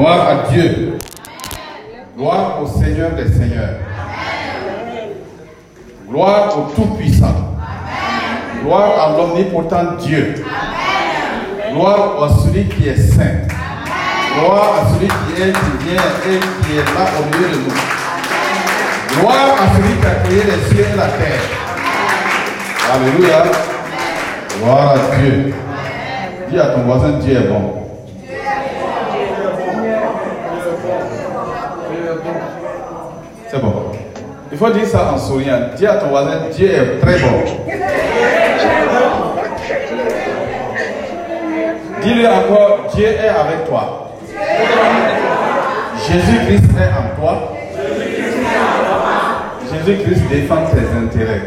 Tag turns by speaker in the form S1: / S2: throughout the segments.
S1: Gloire à Dieu. Gloire au Seigneur des Seigneurs. Gloire au Tout-Puissant. Gloire à l'omnipotent Dieu. Gloire à celui qui est saint. Gloire à celui qui est, qui vient et qui est là au milieu de nous. Gloire à celui qui a créé les cieux et la terre. Alléluia. Gloire à Dieu. Dis à ton voisin, Dieu est bon. C'est bon. Il faut dire ça en souriant. Dis à ton voisin, Dieu est très bon. Dis-lui encore, Dieu est avec toi. Jésus-Christ est en toi. Jésus-Christ défend tes intérêts.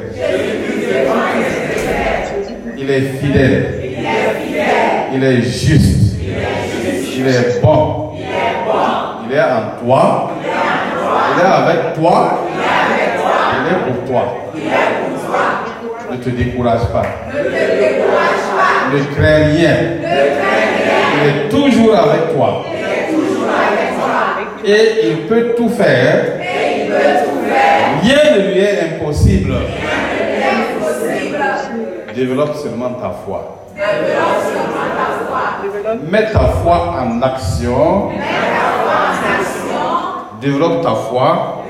S1: Il est fidèle. Il est juste. Il est bon. Il est en toi. Il est avec toi. Il est pour toi. Ne te décourage pas. Ne crains rien. Il est toujours avec toi. Et il peut tout faire. Rien ne lui est impossible. Développe seulement ta foi. Mets ta foi en action. Développe ta foi.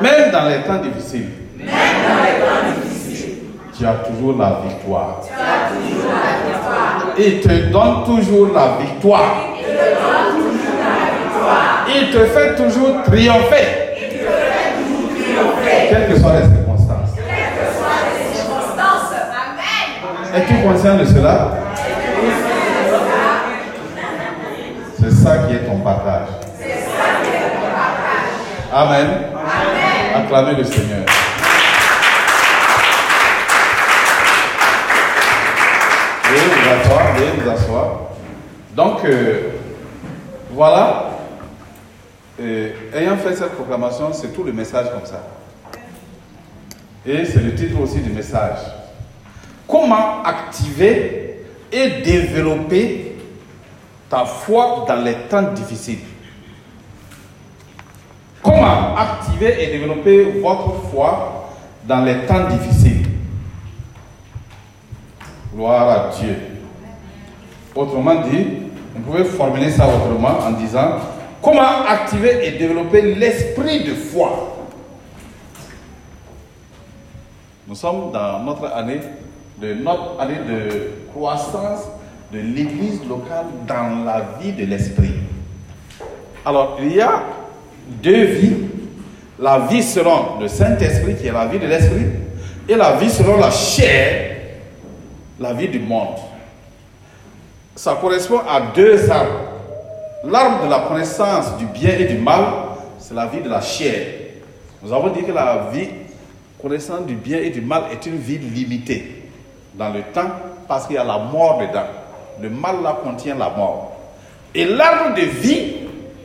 S1: Même dans les temps difficiles. Tu as toujours la victoire. Il te donne toujours la victoire. Il te fait toujours triompher. Quelles que soient les circonstances. Es-tu conscient de cela? C'est ça qui est ton partage. Amen. Acclamez le Seigneur. Veuillez vous asseoir, veuillez vous asseoir. Donc, euh, voilà. Euh, ayant fait cette proclamation, c'est tout le message comme ça. Et c'est le titre aussi du message. Comment activer et développer ta foi dans les temps difficiles? Comment activer et développer votre foi dans les temps difficiles? Gloire à Dieu. Autrement dit, on pouvait formuler ça autrement en disant comment activer et développer l'esprit de foi? Nous sommes dans notre année de notre année de croissance de l'église locale dans la vie de l'esprit. Alors, il y a deux vies. La vie selon le Saint-Esprit, qui est la vie de l'esprit, et la vie selon la chair, la vie du monde. Ça correspond à deux arbres. L'arbre de la connaissance du bien et du mal, c'est la vie de la chair. Nous avons dit que la vie connaissance du bien et du mal est une vie limitée dans le temps parce qu'il y a la mort dedans. Le mal là contient la mort. Et l'arbre de vie,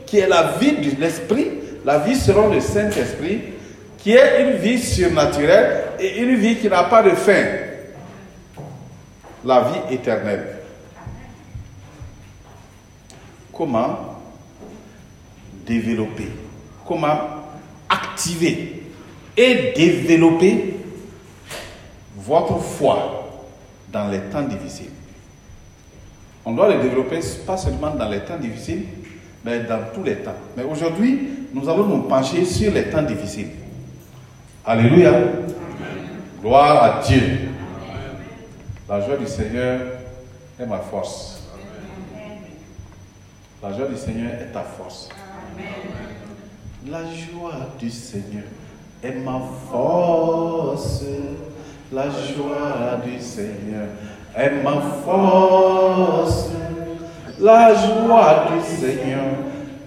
S1: qui est la vie de l'esprit, la vie selon le Saint-Esprit, qui est une vie surnaturelle et une vie qui n'a pas de fin. La vie éternelle. Comment développer, comment activer et développer votre foi dans les temps difficiles? On doit le développer pas seulement dans les temps difficiles, mais dans tous les temps. Mais aujourd'hui, nous allons nous pencher sur les temps difficiles. Alléluia. Gloire à Dieu. La joie du Seigneur est ma force. La joie du Seigneur est ta force. La joie du Seigneur est ma force. La joie du Seigneur est ma force. La joie du Seigneur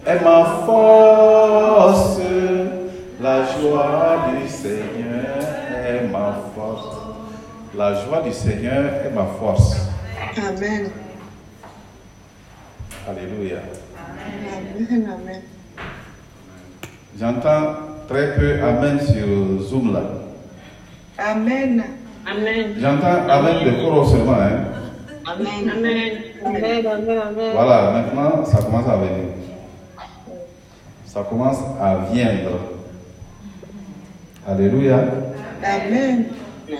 S1: est ma force. La joie du Seigneur est ma force. La joie du Seigneur est ma force.
S2: Amen.
S1: Alléluia.
S2: Amen. Amen.
S1: J'entends très peu Amen sur Zoom là.
S2: Amen.
S3: Amen.
S1: J'entends Amen de coro seulement. Hein?
S3: Amen. Amen. Amen, amen, amen.
S1: Voilà, maintenant, ça commence à venir. Ça commence à viendre. Alléluia.
S2: Amen.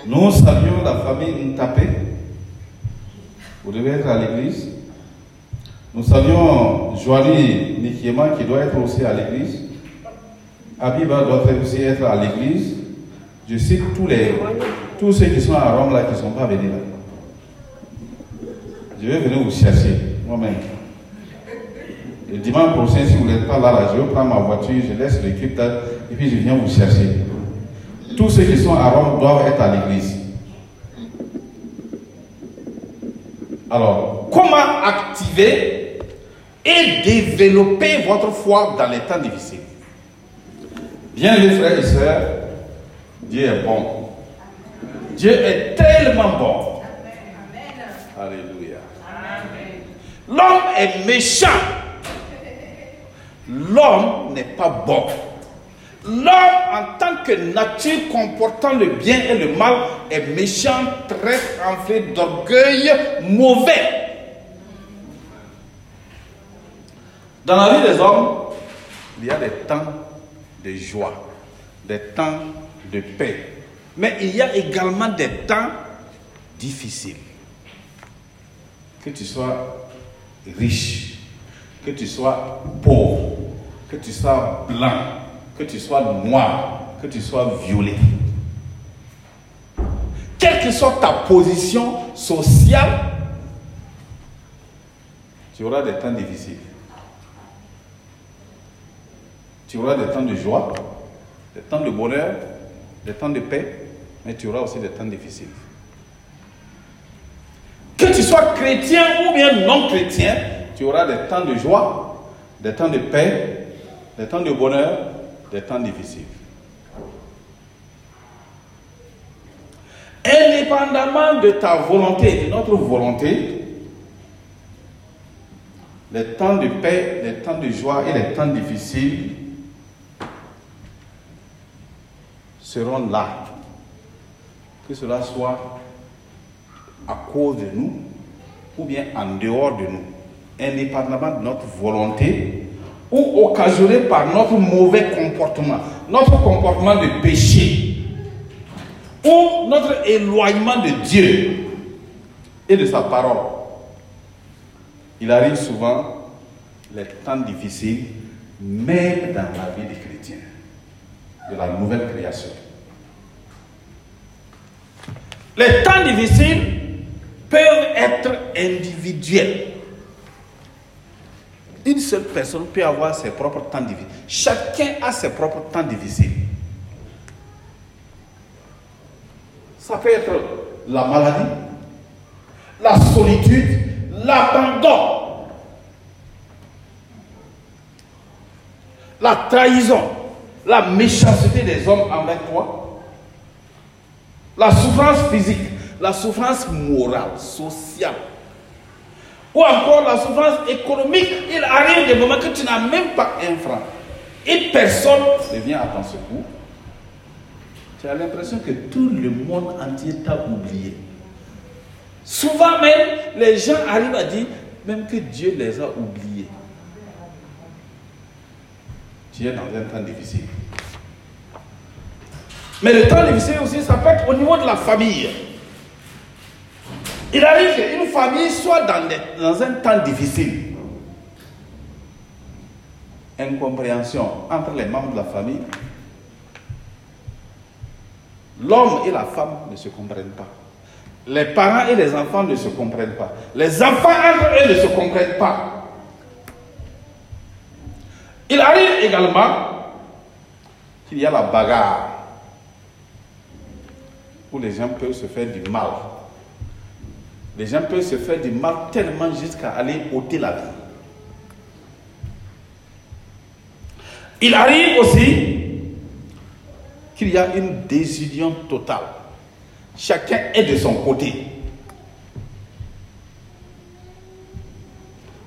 S1: Nous saluons la famille Ntapé. Vous devez être à l'église. Nous saluons Joanie Nikiema qui doit être aussi à l'église. Abiba doit aussi être à l'église. Je cite tous, les, tous ceux qui sont à Rome là qui ne sont pas venus là. Je vais venir vous chercher moi-même. Le dimanche prochain, si vous n'êtes pas là, là, je prendre ma voiture, je laisse l'équipe et puis je viens vous chercher. Tous ceux qui sont à Rome doivent être à l'église. Alors, comment activer et développer votre foi dans les temps difficiles? Bien, les frères et sœurs, Dieu est bon. Dieu est tellement bon. Alléluia. L'homme est méchant. L'homme n'est pas bon. L'homme, en tant que nature comportant le bien et le mal, est méchant, très enflé d'orgueil, mauvais. Dans la vie des hommes, il y a des temps de joie, des temps de paix. Mais il y a également des temps difficiles. Que tu sois riche, que tu sois pauvre, que tu sois blanc, que tu sois noir, que tu sois violet. Quelle que soit ta position sociale, tu auras des temps difficiles. Tu auras des temps de joie, des temps de bonheur, des temps de paix, mais tu auras aussi des temps difficiles. Que tu sois chrétien ou bien non chrétien, tu auras des temps de joie, des temps de paix, des temps de bonheur, des temps difficiles. Indépendamment de ta volonté, de notre volonté, les temps de paix, les temps de joie et les temps difficiles seront là. Que cela soit à cause de nous ou bien en dehors de nous, indépendamment de notre volonté ou occasionné par notre mauvais comportement, notre comportement de péché ou notre éloignement de Dieu et de sa parole. Il arrive souvent les temps difficiles, même dans la vie des chrétiens, de la nouvelle création. Les temps difficiles peuvent être individuels. Une seule personne peut avoir ses propres temps difficiles. Chacun a ses propres temps difficiles. Ça peut être la maladie, la solitude, l'abandon, la trahison, la méchanceté des hommes envers toi, la souffrance physique, la souffrance morale, sociale, ou encore la souffrance économique. Il arrive des moments que tu n'as même pas un franc et personne ne vient à ton secours. Tu as l'impression que tout le monde entier t'a oublié. Souvent même, les gens arrivent à dire même que Dieu les a oubliés. Tu es dans un temps difficile. Mais le temps difficile aussi, ça peut être au niveau de la famille. Il arrive qu'une famille soit dans, dans un temps difficile. Incompréhension entre les membres de la famille. L'homme et la femme ne se comprennent pas. Les parents et les enfants ne se comprennent pas. Les enfants entre eux ne se comprennent pas. Il arrive également qu'il y a la bagarre où les gens peuvent se faire du mal. Les gens peuvent se faire du mal tellement jusqu'à aller ôter la vie. Il arrive aussi qu'il y a une désunion totale. Chacun est de son côté.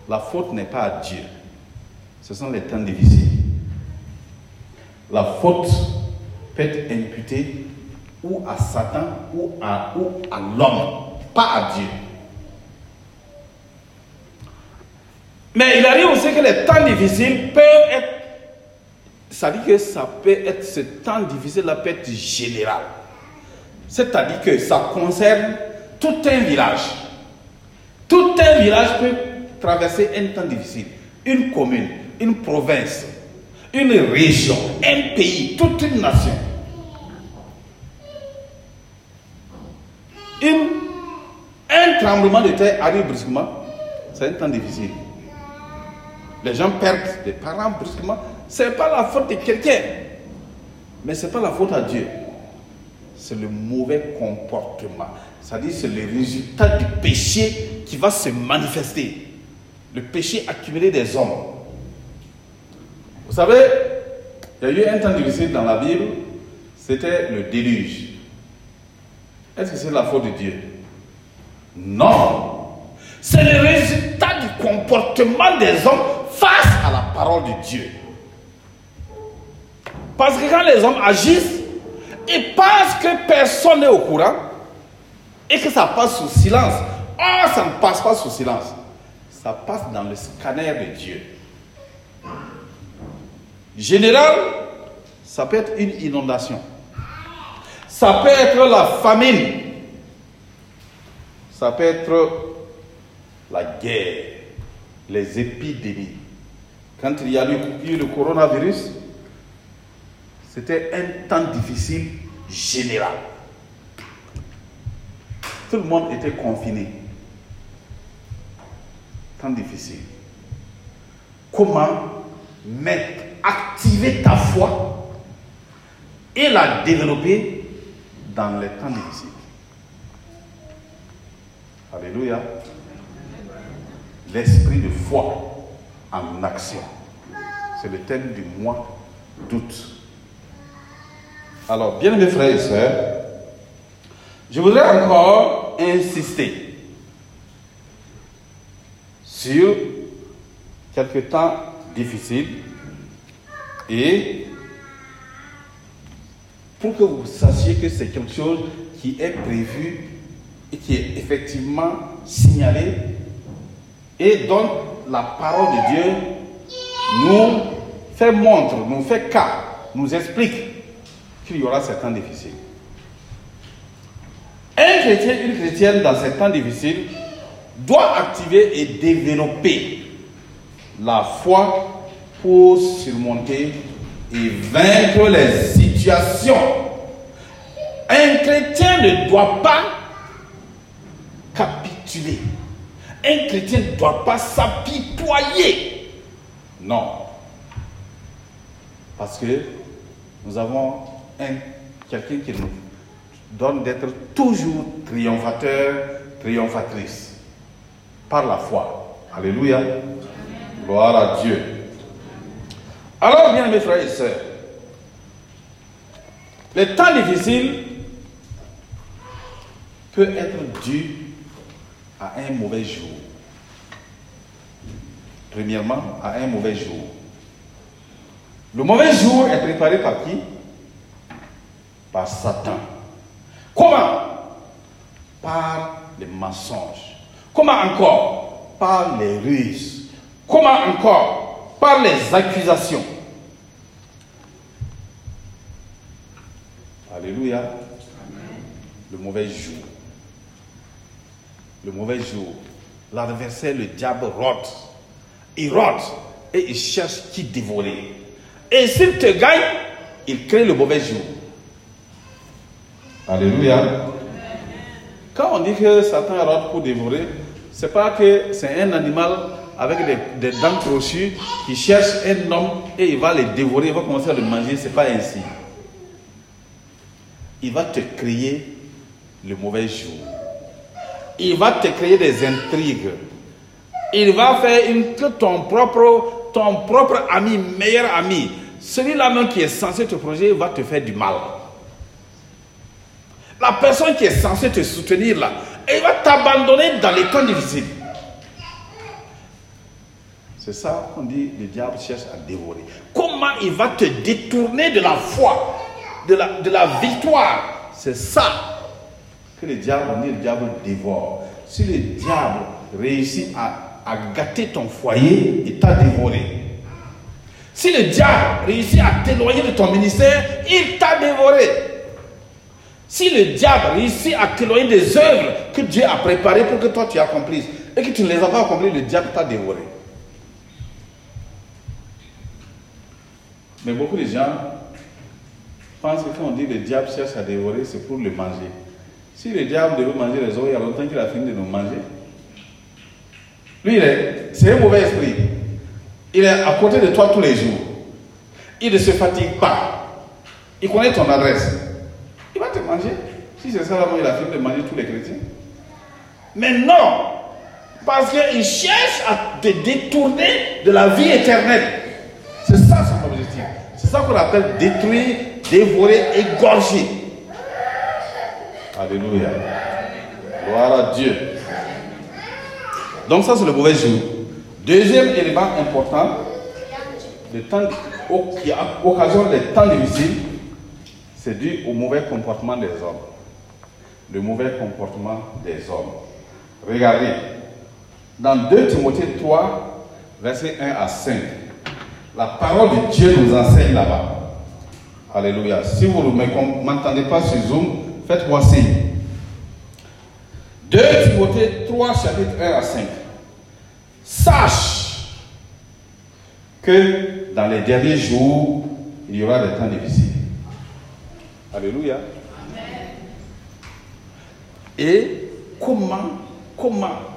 S1: La faute n'est pas à Dieu. Ce sont les temps difficiles. La faute peut être imputée ou à Satan ou à, ou à l'homme, pas à Dieu. Mais il arrive aussi que les temps difficiles peuvent être. Ça dit que ça peut être. Ce temps difficile-là peut être général. C'est-à-dire que ça concerne tout un village. Tout un village peut traverser un temps difficile. Une commune, une province, une région, un pays, toute une nation. Une- un tremblement de terre arrive brusquement, c'est un temps difficile. Les gens perdent des parents brusquement. Ce n'est pas la faute de quelqu'un, mais ce n'est pas la faute à Dieu. C'est le mauvais comportement. C'est-à-dire c'est le résultat du péché qui va se manifester. Le péché accumulé des hommes. Vous savez, il y a eu un temps difficile dans la Bible, c'était le déluge. Est-ce que c'est la faute de Dieu? Non. C'est le résultat du comportement des hommes face à la parole de Dieu. Parce que quand les hommes agissent, ils pensent que personne n'est au courant et que ça passe sous silence. Or, ça ne passe pas sous silence. Ça passe dans le scanner de Dieu. Général, ça peut être une inondation. Ça peut être la famine. Ça peut être la guerre, les épidémies. Quand il y a eu le coronavirus, c'était un temps difficile général. Tout le monde était confiné. Temps difficile. Comment mettre, activer ta foi et la développer dans les temps difficiles? Alléluia. L'esprit de foi en action. C'est le thème du mois d'août. Alors, bien mes frères et sœurs, je voudrais encore insister sur quelques temps difficiles et pour que vous sachiez que c'est quelque chose qui est prévu qui est effectivement signalé et dont la parole de Dieu nous fait montre, nous fait cas, nous explique qu'il y aura ces temps difficiles. Un chrétien, une chrétienne dans ces temps difficiles doit activer et développer la foi pour surmonter et vaincre les situations. Un chrétien ne doit pas Un chrétien ne doit pas s'apitoyer. Non. Parce que nous avons un, quelqu'un qui nous donne d'être toujours triomphateur, triomphatrice. Par la foi. Alléluia. Gloire à Dieu. Alors, bien mes frères et sœurs, le temps difficile peut être dû à un mauvais jour. Premièrement, à un mauvais jour. Le mauvais jour est préparé par qui? Par Satan. Comment? Par les mensonges. Comment encore? Par les ruses. Comment encore? Par les accusations. Alléluia. Le mauvais jour. Le mauvais jour. L'adversaire, le diable, rôde. Il rôde et il cherche qui dévorer. Et s'il te gagne, il crée le mauvais jour. Alléluia. Quand on dit que Satan rôde pour dévorer, c'est pas que c'est un animal avec des, des dents crochues qui cherche un homme et il va le dévorer, il va commencer à le manger. C'est pas ainsi. Il va te créer le mauvais jour. Il va te créer des intrigues. Il va faire une, ton propre, ton propre ami, meilleur ami, celui-là même qui est censé te protéger, va te faire du mal. La personne qui est censée te soutenir là, elle va t'abandonner dans les temps difficiles. C'est ça qu'on dit, le diable cherche à dévorer. Comment il va te détourner de la foi, de la victoire? C'est ça que le diable, on dit le diable dévore. Si le diable réussit à a gâté ton foyer et t'a dévoré. Si le diable réussit à t'éloigner de ton ministère, il t'a dévoré. Si le diable réussit à t'éloigner des œuvres que Dieu a préparées pour que toi tu accomplisses et que tu ne les as pas accomplies, le diable t'a dévoré. Mais beaucoup de gens pensent que quand on dit le diable cherche à dévorer, c'est pour le manger. Si le diable devait manger les os, il y a longtemps qu'il a fini de nous manger. Lui, c'est un mauvais esprit. Il est à côté de toi tous les jours. Il ne se fatigue pas. Il connaît ton adresse. Il va te manger. Si c'est ça, là, il a fini de manger tous les chrétiens. Mais non, parce qu'il cherche à te détourner de la vie éternelle. C'est ça son objectif. C'est ça qu'on appelle détruire, dévorer, égorger. Alléluia. Gloire à Dieu. Donc ça c'est le mauvais jour. Deuxième élément important, le temps, qui occasionne les temps difficiles, c'est dû au mauvais comportement des hommes. Le mauvais comportement des hommes. Regardez, dans 2 Timothée 3, versets 1 à 5, la parole de Dieu nous enseigne là-bas. Alléluia. Si vous ne m'entendez pas sur Zoom, faites-moi signe. 2 Timothée 3, chapitre 1 à 5. Sache que dans les derniers jours, il y aura des temps difficiles. Alléluia. Et comment, comment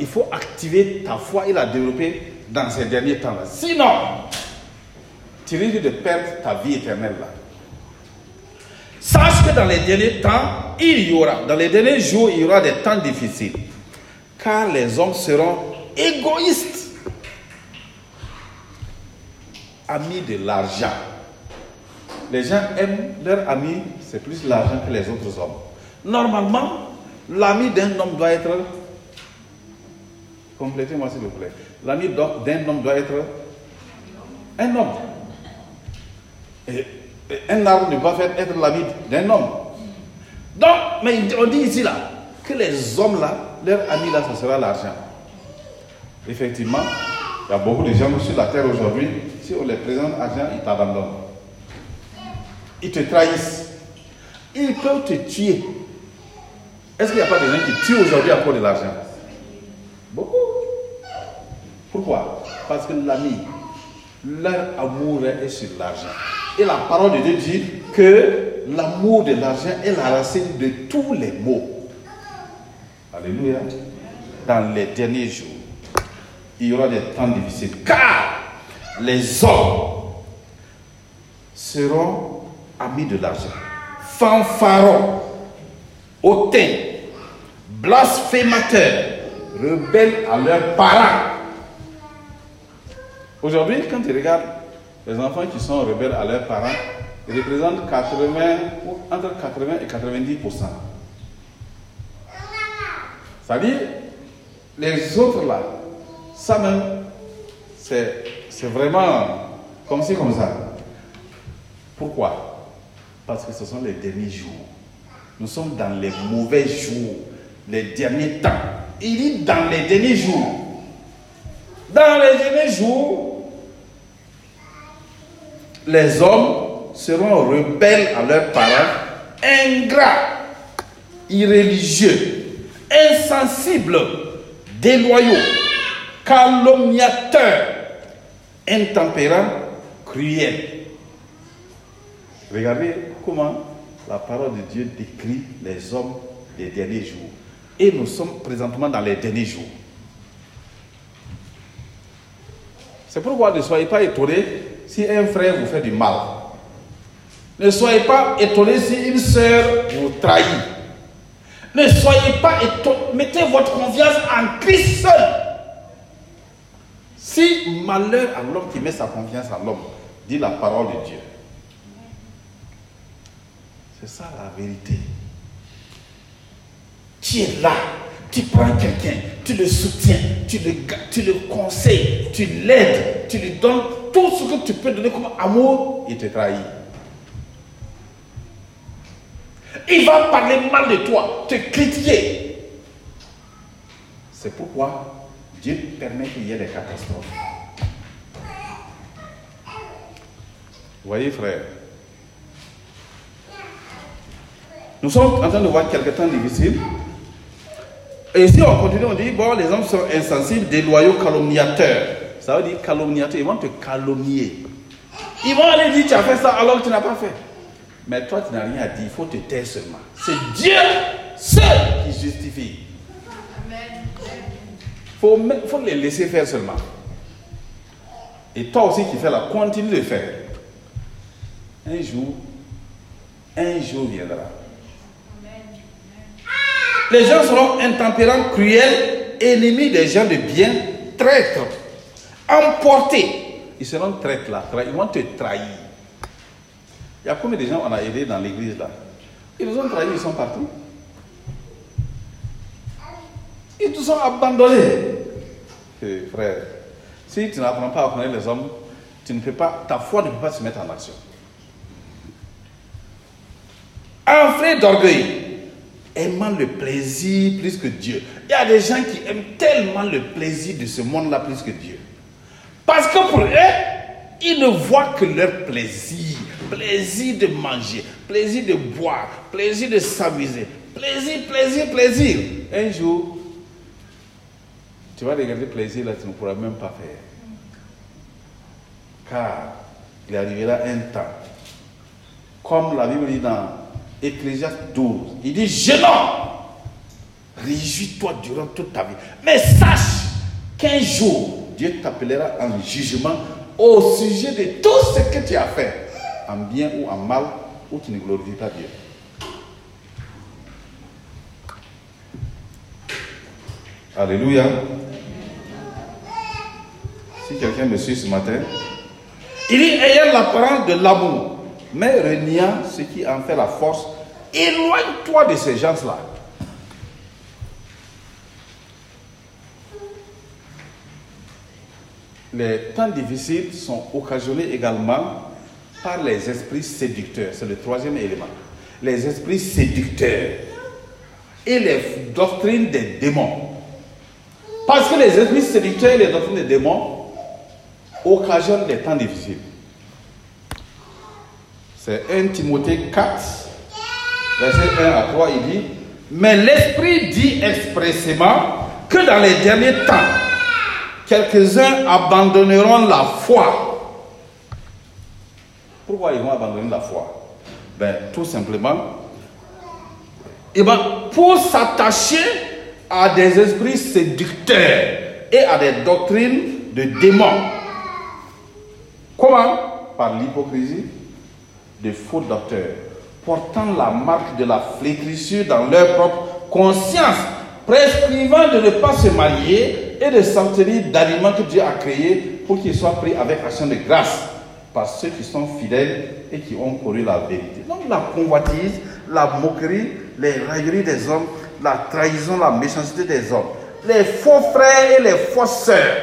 S1: il faut activer ta foi et la développer dans ces derniers temps-là. Sinon, tu risques de perdre ta vie éternelle là. Sache que dans les derniers temps, il y aura, dans les derniers jours, il y aura des temps difficiles. Car les hommes seront égoïstes, amis de l'argent. Les gens aiment leurs amis, c'est plus l'argent que les autres hommes. Normalement, l'ami d'un homme doit être Complétez-moi s'il vous plaît. L'ami d'un homme doit être un homme. Un arbre ne peut pas être l'ami d'un homme. Donc, mais on dit ici là que les hommes là, leur ami là, ce sera l'argent. Effectivement, il y a beaucoup de gens sur la terre aujourd'hui, si on les présente argent, ils t'abandonnent. Ils te trahissent. Ils peuvent te tuer. Est-ce qu'il n'y a pas des gens qui tuent aujourd'hui à cause de l'argent? Beaucoup. Pourquoi? Parce que l'ami, leur amour est sur l'argent. Et la parole de Dieu dit que l'amour de l'argent est la racine de tous les maux. Alléluia. Dans les derniers jours, il y aura des temps difficiles. Car les hommes seront amis de l'argent, fanfarons, hautains, blasphémateurs, rebelles à leurs parents. Aujourd'hui, quand tu regardes les enfants qui sont rebelles à leurs parents, représentent 80, entre 80 et 90 C'est-à-dire, les autres là, ça même, c'est vraiment comme ci, comme ça. Pourquoi? Parce que ce sont les derniers jours. Nous sommes dans les mauvais jours, les derniers temps. Il dit dans les derniers jours. Dans les derniers jours, les hommes seront rebelles à leurs parents, ingrats, irréligieux, insensibles, déloyaux, calomniateurs, intempérants, cruels. Regardez comment la parole de Dieu décrit les hommes des derniers jours. Et nous sommes présentement dans les derniers jours. C'est pourquoi ne soyez pas étonnés si un frère vous fait du mal. Ne soyez pas étonnés si une soeur vous trahit. Ne soyez pas étonnés. Mettez votre confiance en Christ seul. Si malheur à l'homme qui met sa confiance en l'homme, dit la parole de Dieu. C'est ça la vérité. Tu es là, tu prends quelqu'un, tu le soutiens, tu le, tu le conseilles, tu l'aides, tu lui donnes tout ce que tu peux donner comme amour, il te trahit. Il va parler mal de toi, te critiquer. C'est pourquoi Dieu permet qu'il y ait des catastrophes. Vous voyez, frère Nous sommes en train de voir quelques temps difficiles. Et si on continue, on dit, bon, les hommes sont insensibles, déloyaux, calomniateurs. Ça veut dire calomniateurs, ils vont te calomnier. Ils vont aller dire, tu as fait ça alors que tu n'as pas fait. Mais toi, tu n'as rien à dire, il faut te taire seulement. C'est Dieu seul qui justifie. Il faut, faut les laisser faire seulement. Et toi aussi qui fais là, continue de faire. Un jour, un jour viendra. Les gens seront intempérants, cruels, ennemis des gens de bien, traîtres, emportés. Ils seront traîtres là, ils vont te trahir. Il y a combien de gens on a aidé dans l'église là? Ils nous ont trahis, ils sont partout. Ils nous ont abandonnés. Eh, frère, si tu n'apprends pas à connaître les hommes, tu ne peux pas, ta foi ne peut pas se mettre en action. Enflé d'orgueil, aimant le plaisir plus que Dieu. Il y a des gens qui aiment tellement le plaisir de ce monde-là plus que Dieu. Parce que pour eux, ils ne voient que leur plaisir. Plaisir de manger, plaisir de boire, plaisir de s'amuser. Plaisir, plaisir, plaisir. Un jour, tu vas regarder plaisir là, tu ne pourras même pas faire. Car il arrivera un temps, comme la Bible dit dans Ecclésiaste 12, il dit, jeune homme, réjouis-toi durant toute ta vie. Mais sache qu'un jour, Dieu t'appellera en jugement au sujet de tout ce que tu as fait, en bien ou en mal, ou tu ne glorifies pas Dieu. Alléluia. Si quelqu'un me suit ce matin, il dit ayant l'apparence de l'amour, mais reniant ce qui en fait la force, éloigne-toi de ces gens-là. Les temps difficiles sont occasionnés également par les esprits séducteurs. C'est le troisième élément. Les esprits séducteurs et les doctrines des démons. Parce que les esprits séducteurs et les doctrines des démons occasionnent des temps difficiles. C'est 1 Timothée 4, verset 1 à 3, il dit, mais l'Esprit dit expressément que dans les derniers temps, quelques-uns abandonneront la foi. Pourquoi ils vont abandonner la foi? Ben, Tout simplement, eh ben, pour s'attacher à des esprits séducteurs et à des doctrines de démons. Comment? Par l'hypocrisie de faux docteurs, portant la marque de la flétrissure dans leur propre conscience, prescrivant de ne pas se marier et de s'abstenir d'aliments que Dieu a créés pour qu'ils soient pris avec action de grâce par ceux qui sont fidèles et qui ont connu la vérité. Donc la convoitise, la moquerie, les railleries des hommes, la trahison, la méchanceté des hommes, les faux frères et les fausses sœurs.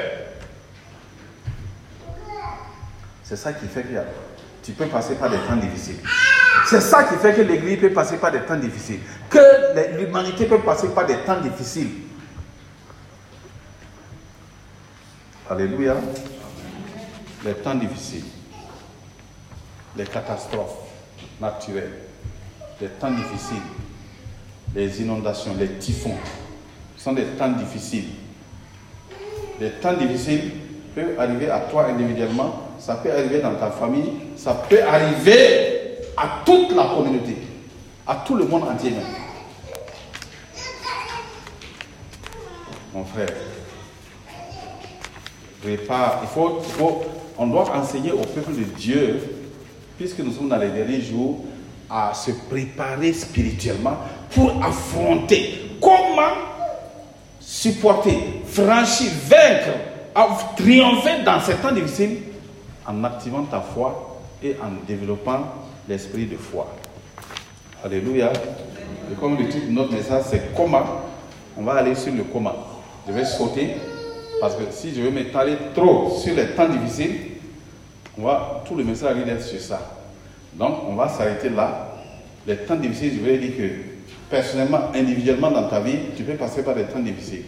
S1: C'est ça qui fait que tu peux passer par des temps difficiles. C'est ça qui fait que l'Église peut passer par des temps difficiles. Que l'humanité peut passer par des temps difficiles. Alléluia. Les temps difficiles. Les catastrophes naturelles. Les temps difficiles. Les inondations, les typhons. sont des temps difficiles. Les temps difficiles peuvent arriver à toi individuellement, ça peut arriver dans ta famille, ça peut arriver à toute la communauté, à tout le monde entier. Mon frère, il faut, il faut, on doit enseigner au peuple de Dieu, puisque nous sommes dans les derniers jours, à se préparer spirituellement pour affronter. Comment supporter, franchir, vaincre, triompher dans ces temps difficiles en activant ta foi et en développant l'esprit de foi. Alléluia. Et comme le titre de notre message, c'est comment. On va aller sur le comment. Je vais sauter parce que si je veux m'étaler trop sur les temps difficiles, on va, tout le message va être sur ça. Donc, on va s'arrêter là. Les temps difficiles, je vais dire que personnellement, individuellement dans ta vie, tu peux passer par des temps difficiles.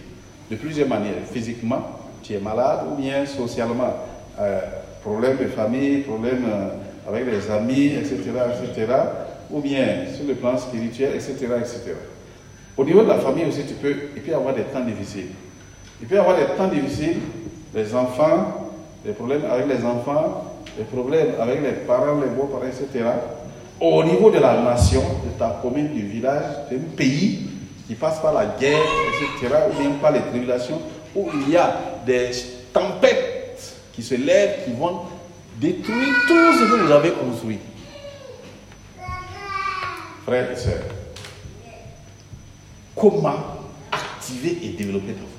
S1: de plusieurs manières. Physiquement, tu es malade ou bien socialement. Euh, problème de famille, problème euh, avec les amis, etc., etc. Ou bien sur le plan spirituel, etc., etc. Au niveau de la famille aussi, tu peux, y avoir des temps difficiles. Il peut y avoir des temps difficiles, les enfants, les problèmes avec les enfants, les problèmes avec les parents, les beaux-parents, etc. Au niveau de la nation, de ta commune, du village, d'un pays qui passe par la guerre, etc., ou bien par les tribulations, où il y a des tempêtes qui se lèvent, qui vont détruire tout ce que vous avez construit. Frères et sœurs, comment activer et développer ta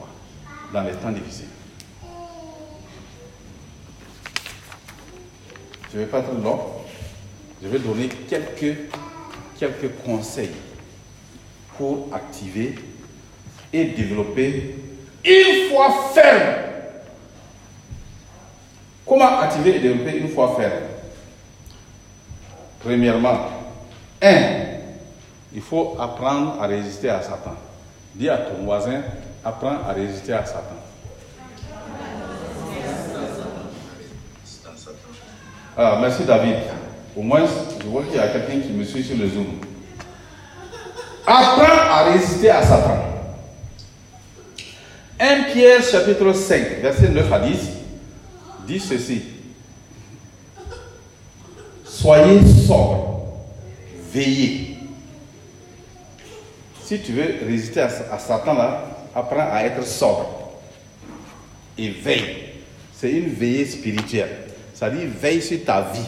S1: dans les temps difficiles Je ne vais pas être long. Je vais donner quelques, quelques conseils pour activer et développer une foi ferme. Comment activer et développer une foi ferme? Premièrement, un, il faut apprendre à résister à Satan. Dis à ton voisin, apprends à résister à Satan. Ah, merci David. Au moins, je vois qu'il y a quelqu'un qui me suit sur le Zoom. Apprends à résister à Satan. 1 Pierre chapitre 5, verset 9 à 10, dit ceci. Soyez sobre, veillez. Si tu veux résister à, à Satan là, apprends à être sobre et veille. C'est une veillée spirituelle. Ça dit veille sur ta vie,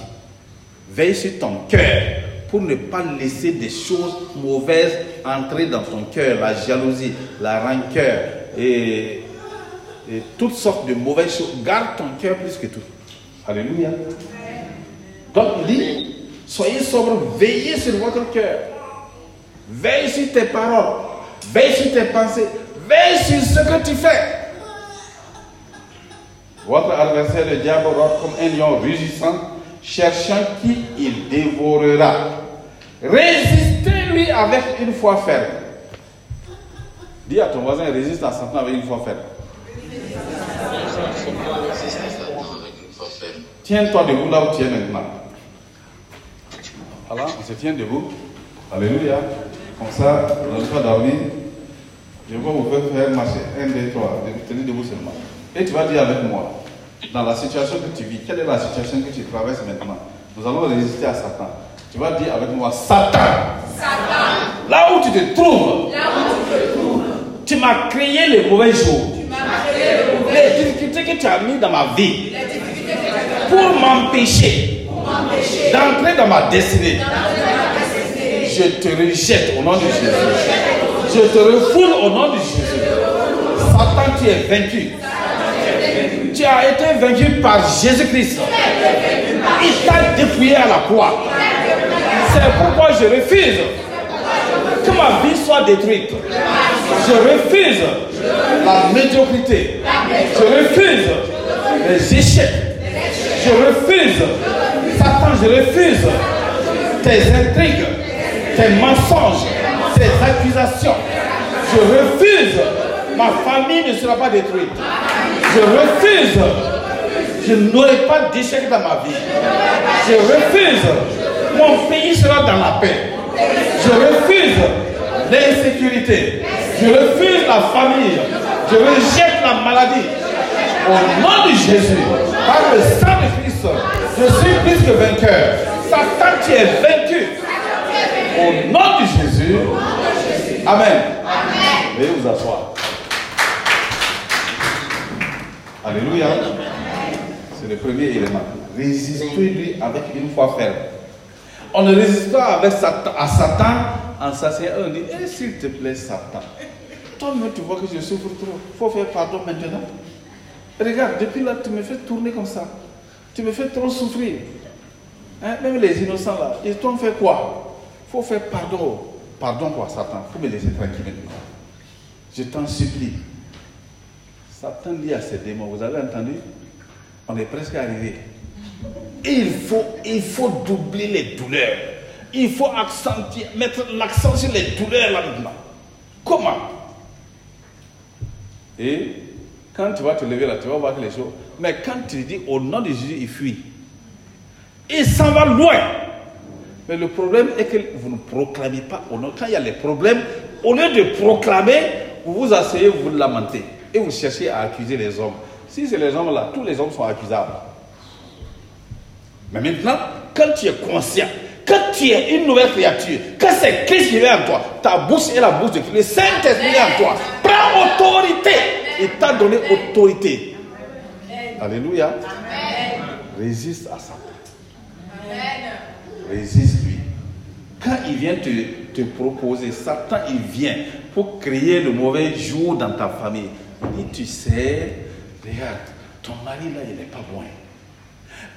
S1: veille sur ton cœur pour ne pas laisser des choses mauvaises entrer dans ton cœur, la jalousie, la rancœur et, et toutes sortes de mauvaises choses. Garde ton cœur plus que tout. Alléluia. Donc il dit, soyez sobre, veillez sur votre cœur. Veille sur tes paroles, veille sur tes pensées, veille sur ce que tu fais. Votre adversaire, le diable, rôde comme un lion rugissant, cherchant qui il dévorera. Résistez-lui avec une foi ferme. Dis à ton voisin, résiste à Satan avec une foi ferme. Tiens-toi debout là où tu es maintenant. Voilà, on se tient debout. Alléluia. Comme ça, vous n'allez pas dormir. Je vais vous faire marcher. Un, deux, trois. Tenez debout seulement. Et tu vas dire avec moi, dans la situation que tu vis, quelle est la situation que tu traverses maintenant? Nous allons résister à Satan. Tu vas dire avec moi, Satan.
S3: Satan,
S1: Là où tu te trouves,
S3: là où tu te trouves,
S1: tu m'as créé les mauvais jours.
S3: tu mauvais,
S1: Les difficultés que tu as mis dans ma vie pour m'empêcher d'entrer dans ma destinée. Je te rejette au nom de Jésus. Je te refoule au nom de Jésus. Satan, tu es vaincu. Tu as été vaincu par Jésus-Christ. Il t'a dépouillé à la croix. C'est pourquoi je refuse que ma vie soit détruite. Je refuse la médiocrité. Je refuse les échecs. Je refuse, Satan, je refuse tes intrigues, tes mensonges, tes accusations. Je refuse, ma famille ne sera pas détruite. Je refuse, je n'aurai pas d'échec dans ma vie. Je refuse, mon pays sera dans la paix. Je refuse l'insécurité. Je refuse la famille. Je rejette la maladie. Au nom de Jésus, par le sang de Christ, je suis plus que vainqueur. Satan, tu es vaincu. Au nom de Jésus. Amen. Veuillez vous asseoir. Alléluia. C'est le premier élément. Résistez-lui avec une foi ferme. On ne résiste pas avec Satan, à Satan en s'asseyant. On dit, eh, s'il te plaît, Satan. Toi-même, tu vois que je souffre trop. Il faut faire pardon maintenant. Regarde, depuis là, tu me fais tourner comme ça. Tu me fais trop souffrir. Hein, Même les innocents là, ils t'ont fait quoi? Il faut faire pardon. Pardon quoi, Satan faut me laisser tranquille maintenant. Je t'en supplie. Satan dit à ses démons, vous avez entendu? On est presque arrivé. Il faut, il faut doubler les douleurs. Il faut accentuer, mettre l'accent sur les douleurs là maintenant. Comment? Et quand tu vas te lever là, tu vas voir que les choses. Mais quand tu dis au nom de Jésus, il fuit. Il s'en va loin. Mais le problème est que vous ne proclamez pas au nom. Quand il y a les problèmes, au lieu de proclamer, vous vous asseyez, vous vous lamentez. Et vous cherchez à accuser les hommes. Si c'est les hommes là, tous les hommes sont accusables. Mais maintenant, quand tu es conscient, quand tu es une nouvelle créature, quand c'est Christ qui est en toi, ta bouche est la bouche de Christ, le Saint-Esprit est en toi, prends autorité. Il t'a donné autorité. Alléluia. Résiste à Satan. Résiste-lui. Quand il vient te, te proposer, Satan, il vient pour créer le mauvais jour dans ta famille. Il dit, tu sais, regarde, ton mari là, il n'est pas bon.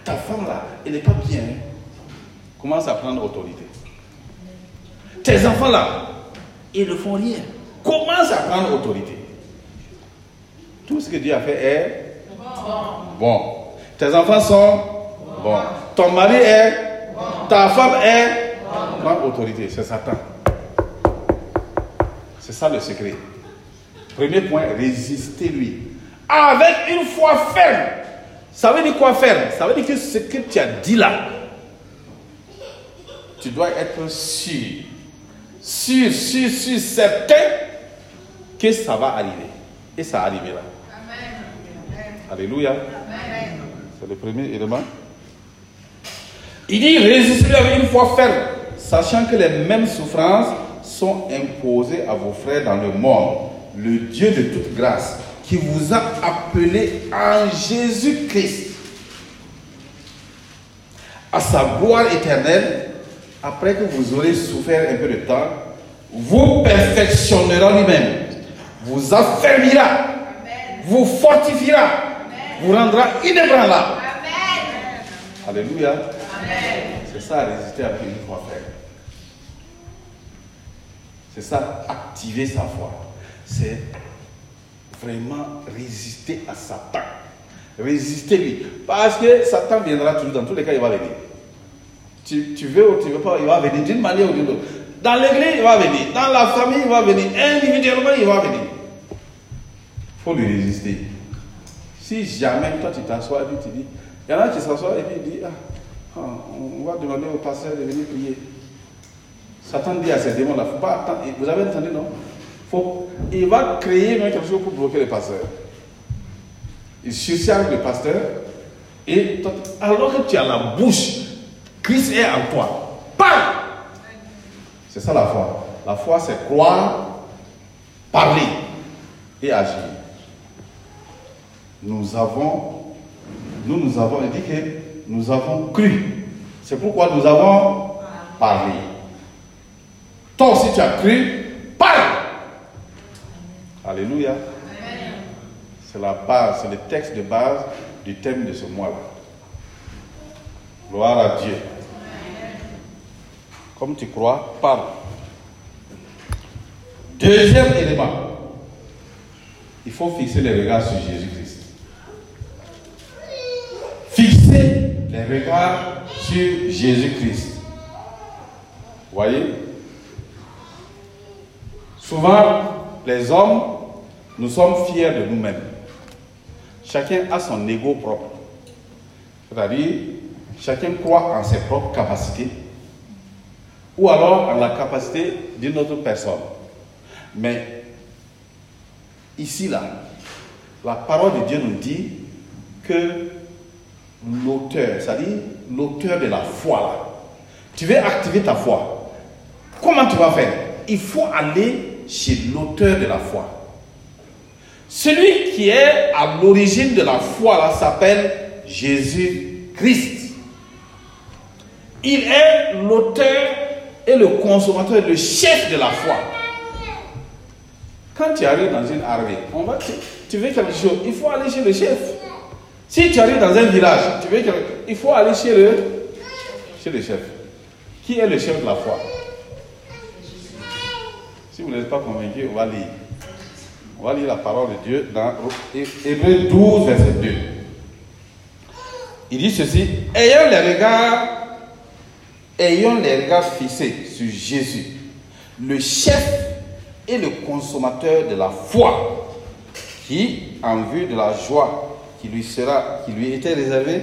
S1: Ta femme là, elle n'est pas bien. Commence à prendre autorité. Tes enfants là, ils ne font rien. Commence à prendre autorité. Tout ce que Dieu a fait est bon. Tes enfants sont bons. Ton mari est ta femme est prends autorité. C'est Satan. C'est ça le secret. Premier point, résistez-lui. Avec une foi ferme. Ça veut dire quoi ferme? Ça veut dire que ce que tu as dit là, tu dois être sûr, sûr, sûr, sûr, certain que ça va arriver. Et ça arrivera. Alléluia. C'est le premier élément. Il dit résistez avec une foi ferme, sachant que les mêmes souffrances sont imposées à vos frères dans le monde. Le Dieu de toute grâce, qui vous a appelé en Jésus-Christ à sa gloire éternelle, après que vous aurez souffert un peu de temps, vous perfectionnera lui-même, vous affermira, vous fortifiera, vous rendra inébranlable. Alléluia. C'est ça, résister avec une foi ferme. C'est ça, activer sa foi. C'est vraiment résister à Satan. Résister lui. Parce que Satan viendra toujours, dans tous les cas, il va venir. Tu, veux ou tu veux pas, il va venir d'une manière ou d'une autre. Dans l'église, il va venir. Dans la famille, il va venir. Individuellement, il va venir. Il faut lui résister. Si jamais toi tu t'assois et tu dis, il y en a qui s'assoient et puis il dit, ah, ah, on va demander au pasteur de venir prier. Satan dit à ces démons-là, faut pas attendre. Vous avez entendu, non? Faut, Il va créer même quelque chose pour bloquer le pasteur. Il surcharge le pasteur et alors que tu as la bouche, Christ est en toi. Parle C'est ça la foi. La foi, c'est croire, parler et agir. Nous avons, nous, nous avons, dit que nous avons cru. C'est pourquoi nous avons parlé. Toi aussi, tu as cru, parle. Alléluia. C'est la base, c'est le texte de base du thème de ce mois-là. Gloire à Dieu. Comme tu crois, parle. Deuxième élément, il faut fixer les regards sur Jésus-Christ. Regards sur Jésus-Christ. Voyez? Souvent, les hommes, nous sommes fiers de nous-mêmes. Chacun a son ego propre. C'est-à-dire, chacun croit en ses propres capacités ou alors en la capacité d'une autre personne. Mais ici, là, la parole de Dieu nous dit que l'auteur, c'est-à-dire l'auteur de la foi, là, tu veux activer ta foi. Comment tu vas faire? Il faut aller chez l'auteur de la foi. Celui qui est à l'origine de la foi s'appelle Jésus-Christ. Il est l'auteur et le consommateur, le chef de la foi. Quand tu arrives dans une armée, on va, tu, tu veux quelque chose, il faut aller chez le chef. Si tu arrives dans un village, tu veux quelque, il faut aller chez le, chez le chef. Qui est le chef de la foi? Si vous n'êtes pas convaincu, on va lire. On va lire la parole de Dieu dans Hébreu 12, verset 2. Il dit ceci, ayant les regards, ayant les regards fixés sur Jésus, le chef et le consommateur de la foi, qui, en vue de la joie qui lui, était réservée,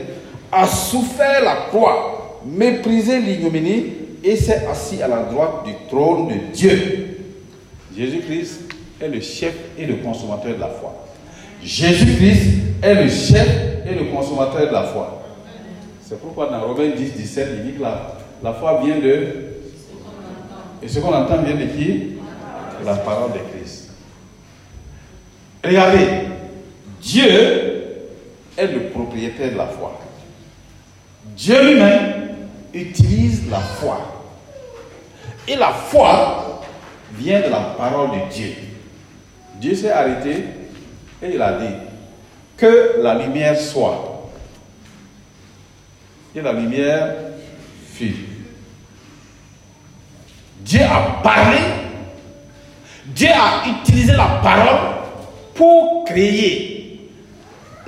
S1: a souffert la croix, méprisé l'ignominie et s'est assis à la droite du trône de Dieu. Jésus-Christ est le chef et le consommateur de la foi. Jésus-Christ est le chef et le consommateur de la foi. C'est pourquoi dans Romains 10, 17, il dit que la, la foi vient de... Et ce qu'on entend vient de qui? La parole de Christ. Regardez, Dieu est le propriétaire de la foi. Dieu lui-même utilise la foi. Et la foi vient de la parole de Dieu. Dieu s'est arrêté et il a dit que la lumière soit. Et la lumière fut. Dieu a parlé, Dieu a utilisé la parole pour créer.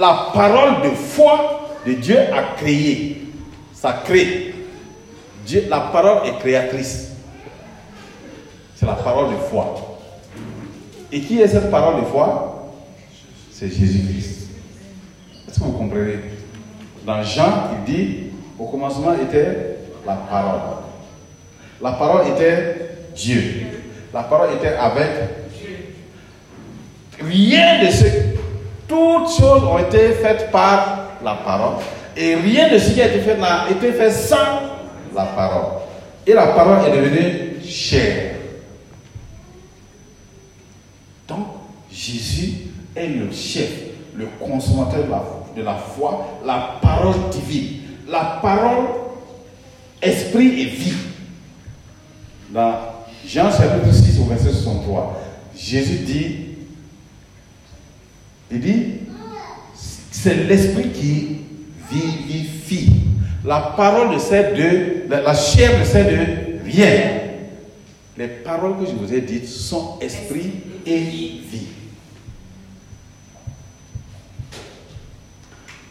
S1: La parole de foi de Dieu a créé. Ça crée. Dieu, la parole est créatrice. C'est la parole de foi. Et qui est cette parole de foi? C'est Jésus-Christ. Est-ce que vous comprenez? Dans Jean, il dit, au commencement était la parole. La parole était Dieu. La parole était avec Rien de ce... Toutes choses ont été faites par la parole. Et rien de ce qui a été fait n'a été fait sans la parole. Et la parole est devenue chair. Donc, Jésus est le chef, le consommateur de la, de la foi, la parole divine, la parole esprit et vie. Dans Jean chapitre 6 au verset 63, Jésus dit, il dit, c'est l'esprit qui vivifie. La parole ne sert de, la, la chair ne de rien. Les paroles que je vous ai dites sont esprit et vie.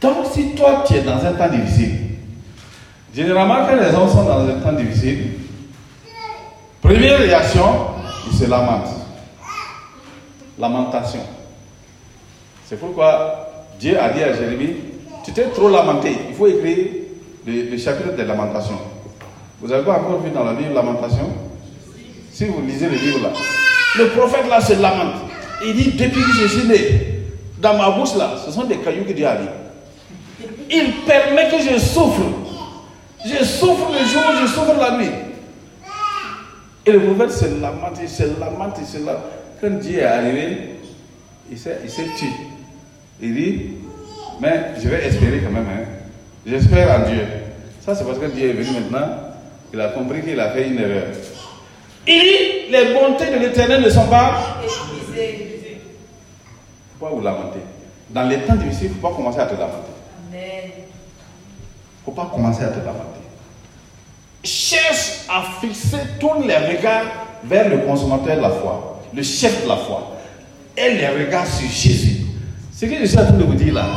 S1: Donc si toi tu es dans un temps difficile, généralement quand les hommes sont dans un temps difficile, première réaction, ils se lamentent. Lamentation. C'est pourquoi Dieu a dit à Jérémie, tu t'es trop lamenté, il faut écrire le, le chapitre des lamentations. Vous avez pas encore vu dans la Bible Lamentation? Si vous lisez le livre là, le prophète là se lamente. Il dit, depuis que je suis né, dans ma bouche là, ce sont des cailloux que Dieu a mis. Il permet que je souffre. Je souffre le jour, je souffre la nuit. Et le prophète se lamente, il se lamente, il se lamente. Quand Dieu est arrivé, il s'est tué. Il dit, mais je vais espérer quand même. Hein. J'espère en Dieu. Ça, c'est parce que Dieu est venu maintenant. Il a compris qu'il a fait une erreur. Il dit, les bontés de l'éternel ne sont pas. Pourquoi vous lamentez? Dans les temps difficiles, il ne faut pas commencer à te lamenter.
S3: Amen.
S1: Il ne faut pas commencer à te lamenter. Cherche à fixer tous les regards vers le consommateur de la foi, le chef de la foi, et les regards sur Jésus. Ce que je suis en train de vous dire là,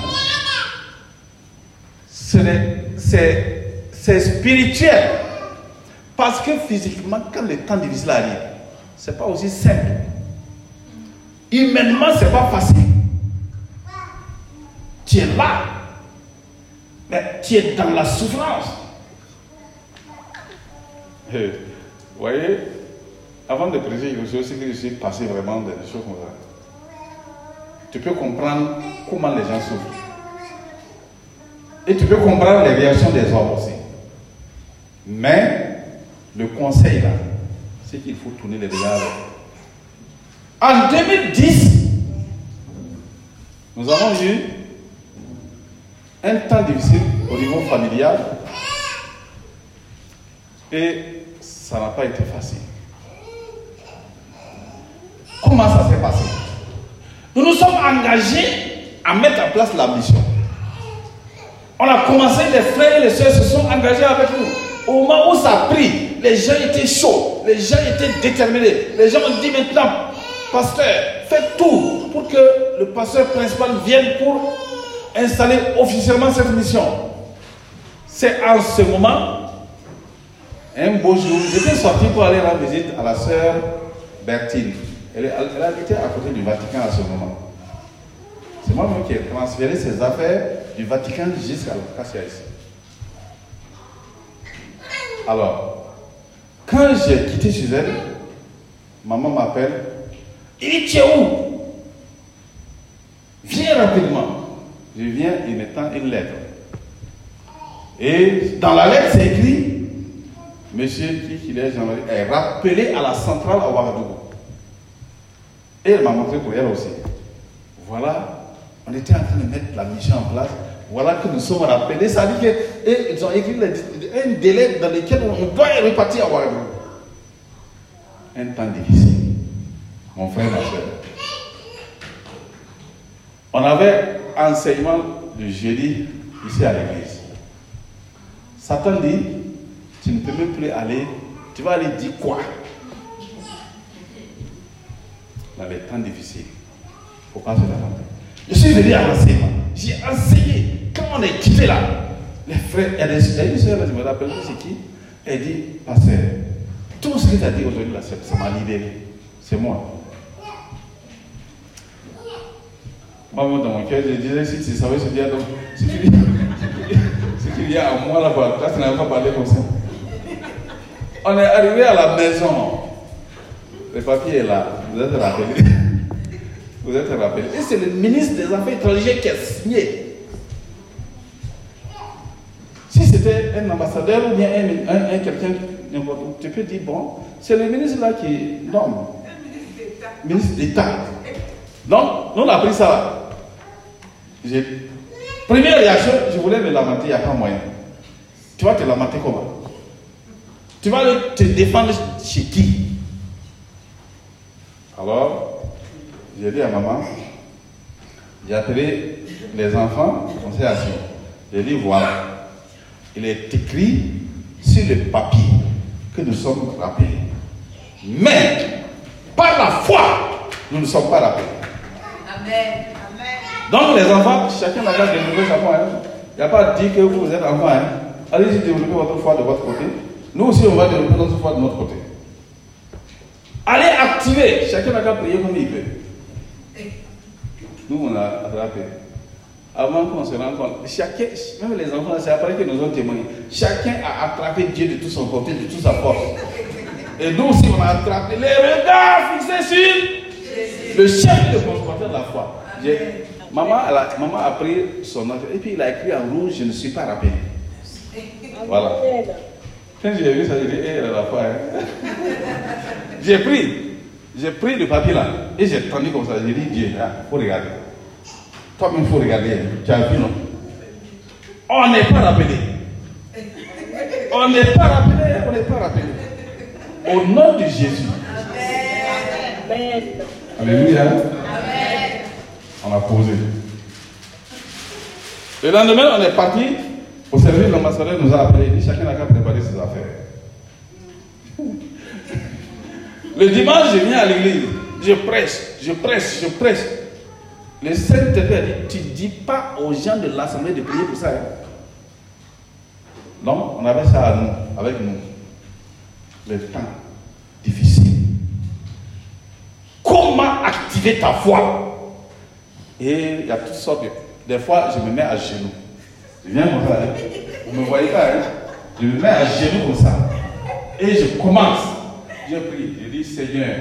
S1: c'est c'est spirituel. Parce que physiquement, quand le temps difficile arrive, ce n'est pas aussi simple. Humainement, ce n'est pas facile. Tu es là, mais tu es dans la souffrance. Eh, Vous voyez, avant de prêcher, je sais que je suis passé vraiment des choses comme ça. Tu peux comprendre comment les gens souffrent. Et tu peux comprendre les réactions des hommes aussi. Mais le conseil là, c'est qu'il faut tourner les regards. En 2010, nous avons eu un temps difficile au niveau familial et ça n'a pas été facile. Comment ça s'est passé? Nous nous sommes engagés à mettre en place la mission. On a commencé, les frères et les sœurs se sont engagés avec nous. Au moment où ça a pris, les gens étaient chauds, les gens étaient déterminés. Les gens ont dit maintenant, pasteur, faites tout pour que le pasteur principal vienne pour installer officiellement cette mission. C'est en ce moment, un beau jour, j'étais sorti pour aller rendre visite à la sœur Bertine. Elle, est- elle habitait à côté du Vatican à ce moment. C'est moi-même qui ai transféré ses affaires du Vatican jusqu'à l'Acacia ici. Alors, quand j'ai quitté chez elle, maman m'appelle. Il dit, tu es où? Viens rapidement. Je viens, il me tend une lettre. Et dans la lettre, c'est écrit, Monsieur qui est, est rappelé à la centrale à Ouagadougou. Et elle m'a montré pour elle aussi. Voilà, on était en train de mettre la mission en place. Voilà que nous sommes rappelés. Ça dit que, et ils ont écrit un délai dans lequel on doit repartir à Ouagadougou. Un temps difficile. Mon frère, ma soeur. On avait enseignement le jeudi ici à l'église. Satan dit, tu ne peux même plus aller, tu vas aller dire quoi? Dans les temps difficiles. Il faut pas se. Je suis venu à l'enseignement. J'ai enseigné. Quand on est quitté là, les frères, il y a des- il y a une soeur, là, je me rappelle c'est qui, elle dit, pasteur, tout ce que tu as dit aujourd'hui là, ça m'a libéré. C'est moi. Moi, dans mon cœur, je disais, si tu savais ce qu'il y a, donc, si tu dis, en moi là-bas, toi, tu n'avais pas parlé comme ça. On est arrivé à la maison. Le papier est là. Vous êtes rappelé. Vous êtes rappelé. Et c'est le ministre des Affaires étrangères qui a signé. Si c'était un ambassadeur ou bien un, un- un quelqu'un, tu peux dire, bon, c'est le ministre là qui nomme. Ministre d'État. Donc, nous on a pris ça là. Première réaction, je voulais me lamenter, il n'y a pas moyen. Tu vas te lamenter comment? Tu vas te défendre chez qui? Alors, j'ai dit à maman, j'ai appelé les enfants, on s'est assis. J'ai dit voilà, il est écrit sur le papier que nous sommes rappelés. Mais, par la foi, nous ne sommes pas rappelés.
S3: Amen.
S1: Donc les enfants, chacun n'a pas développé sa foi. hein. Il n'y a pas dire que vous êtes enfant. Hein. Allez-y développer votre foi de votre côté. Nous aussi, on va développer notre foi de notre côté. Allez activer. Chacun n'a qu'à prier comme il peut. Nous, on a attrapé. Avant qu'on se rende compte, chacun, même les enfants, c'est après que nous ont témoigné. Chacun a attrapé Dieu de tout son côté, de toute sa force. Et nous aussi, on a attrapé les regards fixés sur le chef de transporteur de la foi. Maman, elle a, maman a pris son nom et puis il a écrit en rouge Je ne suis pas rappelé. Voilà. Quand j'ai vu ça, j'ai dit Eh, elle a la foi. hein. j'ai pris, j'ai pris le papier là et j'ai tendu comme ça. J'ai dit Dieu, il faut regarder. Toi-même, il faut regarder. Tu as vu, non? On n'est pas rappelé. On n'est pas rappelé, on n'est pas rappelé. Au nom de Jésus. Alléluia. On a posé. Le lendemain, on est parti au service. L'ambassadeur nous a appelé. Chacun a qu'à affaires. Le dimanche, je viens à l'église. Je prêche, je prêche, je prêche. Le Saint-Esprit Tu ne dis pas aux gens de l'assemblée de prier pour ça. hein. Non, on avait ça avec nous. Le temps difficile. Comment activer ta foi? Et il y a toutes sortes de. Des fois, je me mets à genoux. Je viens comme ça. hein. Vous me voyez pas, hein? Je me mets à genoux comme ça. Et je commence. Je prie. Je dis Seigneur,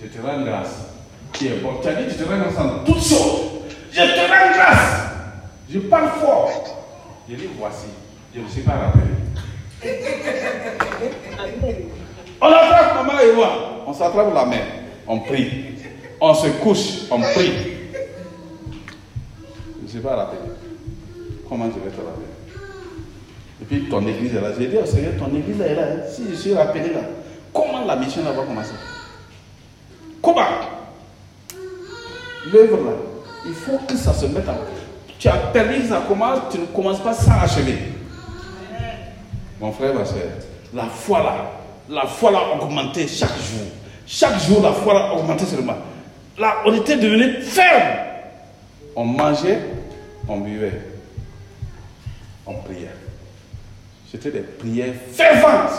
S1: je te rends grâce. Qui est bon. Tu as dit je te rends grâce en toutes choses. Je te rends grâce. Je parle fort. Je dis voici. Je ne suis pas rappelé. On attrape maman et moi. On s'attrape la main. On prie. On se couche. On prie. Je ne suis pas rappelé. Comment je vais te rappeler? Et puis ton église est là. J'ai dit au Seigneur, ton église est là. Si je suis rappelé là, comment la mission va commencer? Comment? L'œuvre là, il faut que ça se mette en Tu as permis ça commence, tu ne commences pas sans achever. Mon frère, ma soeur, la foi là, la foi là a augmenté chaque jour. Chaque jour, la foi là a augmenté seulement. Là, on était devenu ferme. On mangeait, on buvait, on priait. C'était des prières ferventes.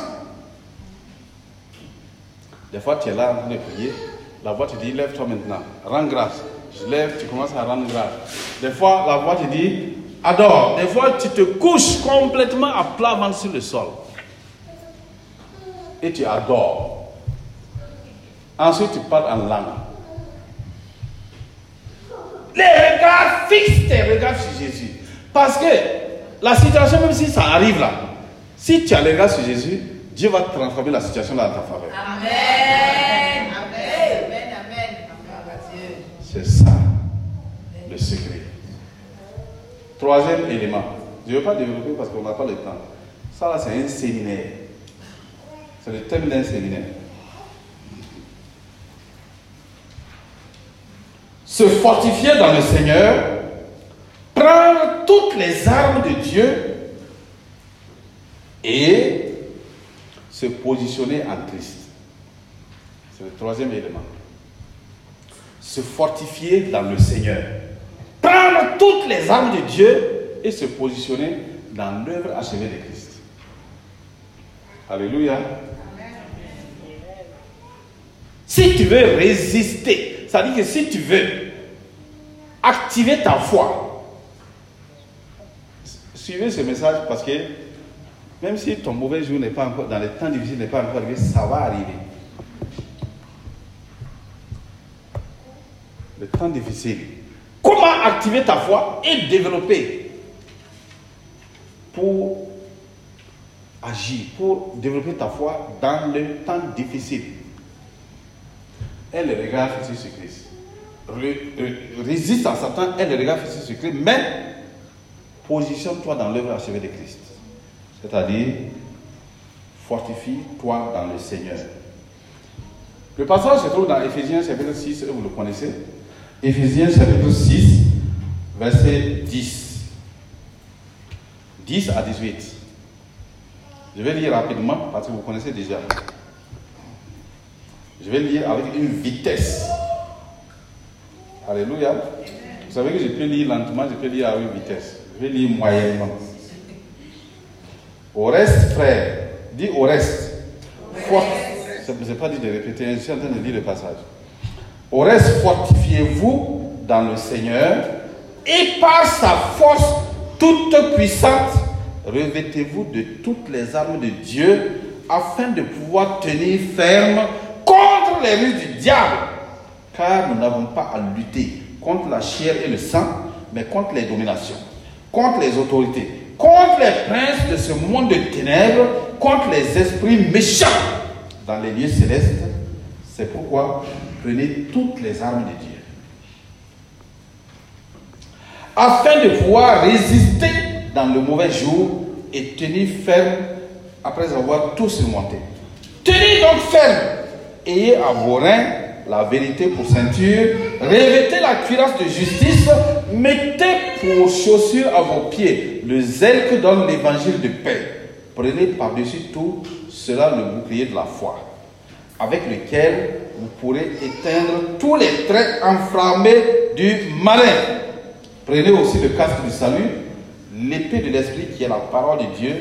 S1: Des fois, tu es là en train de prier. La voix te dit, lève-toi maintenant, rends grâce. Je lève, tu commences à rendre grâce. Des fois, la voix te dit, adore. Des fois, tu te couches complètement à plat ventre sur le sol. Et tu adores. Ensuite, tu parles en langue. Les regards fixes tes regards sur Jésus. Parce que la situation, même si ça arrive là, si tu as sur Jésus, Dieu va transformer la situation en ta faveur.
S3: Amen. Amen. Amen. Amen.
S1: C'est ça le secret. Troisième élément. Je ne vais pas développer parce qu'on n'a pas le temps. Ça là, c'est un séminaire. C'est le thème d'un séminaire. Se fortifier dans le Seigneur, prendre toutes les armes de Dieu et se positionner en Christ. C'est le troisième élément se fortifier dans le Seigneur. Prendre toutes les armes de Dieu et se positionner dans l'œuvre achevée de Christ. Alléluia. Si tu veux résister, ça dit que si tu veux activer ta foi, suivez ce message parce que même si ton mauvais jour n'est pas encore, dans les temps difficiles n'est pas encore arrivé, ça va arriver. le temps difficile. Comment activer ta foi et développer pour agir, pour développer ta foi dans le temps difficile? Elle le regarde sur Christ. Ré- ré- résiste à Satan, elle le regarde sur Christ, mais positionne-toi dans l'œuvre achevée de Christ. C'est-à-dire, fortifie-toi dans le Seigneur. Le passage se trouve dans Ephésiens chapitre 6, vous le connaissez. Éphésiens chapitre 6, verset 10. 10 à 18. Je vais lire rapidement parce que vous connaissez déjà. Je vais lire avec une vitesse. Alléluia. Vous savez que je peux lire lentement, je peux lire à une vitesse. Je vais lire moyennement. Au reste, frère, dis au reste. Fort- Je n'ai pas dit de répéter, je suis en train de lire le passage. Au reste, fortifiez-vous dans le Seigneur et par sa force toute puissante, revêtez-vous de toutes les armes de Dieu afin de pouvoir tenir ferme contre les ruses du diable. Car nous n'avons pas à lutter contre la chair et le sang, mais contre les dominations, contre les autorités, contre les princes de ce monde de ténèbres, contre les esprits méchants dans les lieux célestes. C'est pourquoi prenez toutes les armes de Dieu. Afin de pouvoir résister dans le mauvais jour et tenir ferme après avoir tout surmonté. Tenez donc ferme. Ayez à vos reins la vérité pour ceinture. Revêtez la cuirasse de justice. Mettez pour chaussure à vos pieds le zèle que donne l'évangile de paix. Prenez par-dessus tout cela le bouclier de la foi, avec lequel vous pourrez éteindre tous les traits enflammés du malin. Prenez aussi le casque du salut, l'épée de l'esprit qui est la parole de Dieu.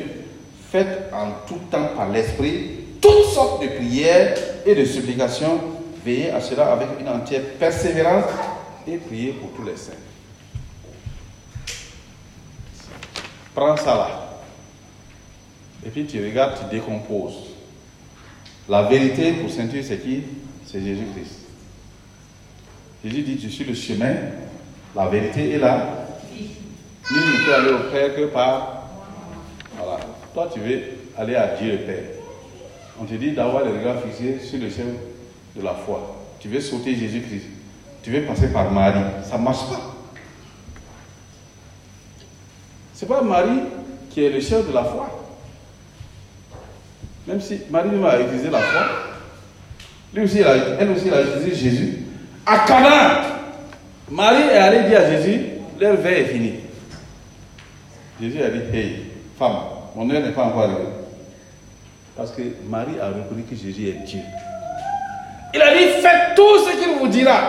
S1: Faites en tout temps par l'esprit toutes sortes de prières et de supplications. Veillez à cela avec une entière persévérance et priez pour tous les saints. Prends ça là. Et puis tu regardes, tu décomposes. La vérité pour ceinture, c'est qui? C'est Jésus-Christ. Jésus dit, je suis le chemin, la vérité est là. Nul ne peut aller au Père que par... Voilà. Toi, tu veux aller à Dieu le Père. On te dit d'avoir le regard fixé sur le chef de la foi. Tu veux sauter Jésus-Christ. Tu veux passer par Marie. Ça ne marche pas. C'est pas Marie qui est le chef de la foi. Même si Marie même a utilisé la foi, lui aussi, elle, aussi a utilisé Jésus. À Cana, Marie est allée dire à Jésus, leur veille est finie. Jésus a dit, hey, femme, mon heure n'est pas encore arrivée. Parce que Marie a reconnu que Jésus est Dieu. Il a dit, faites tout ce qu'il vous dira.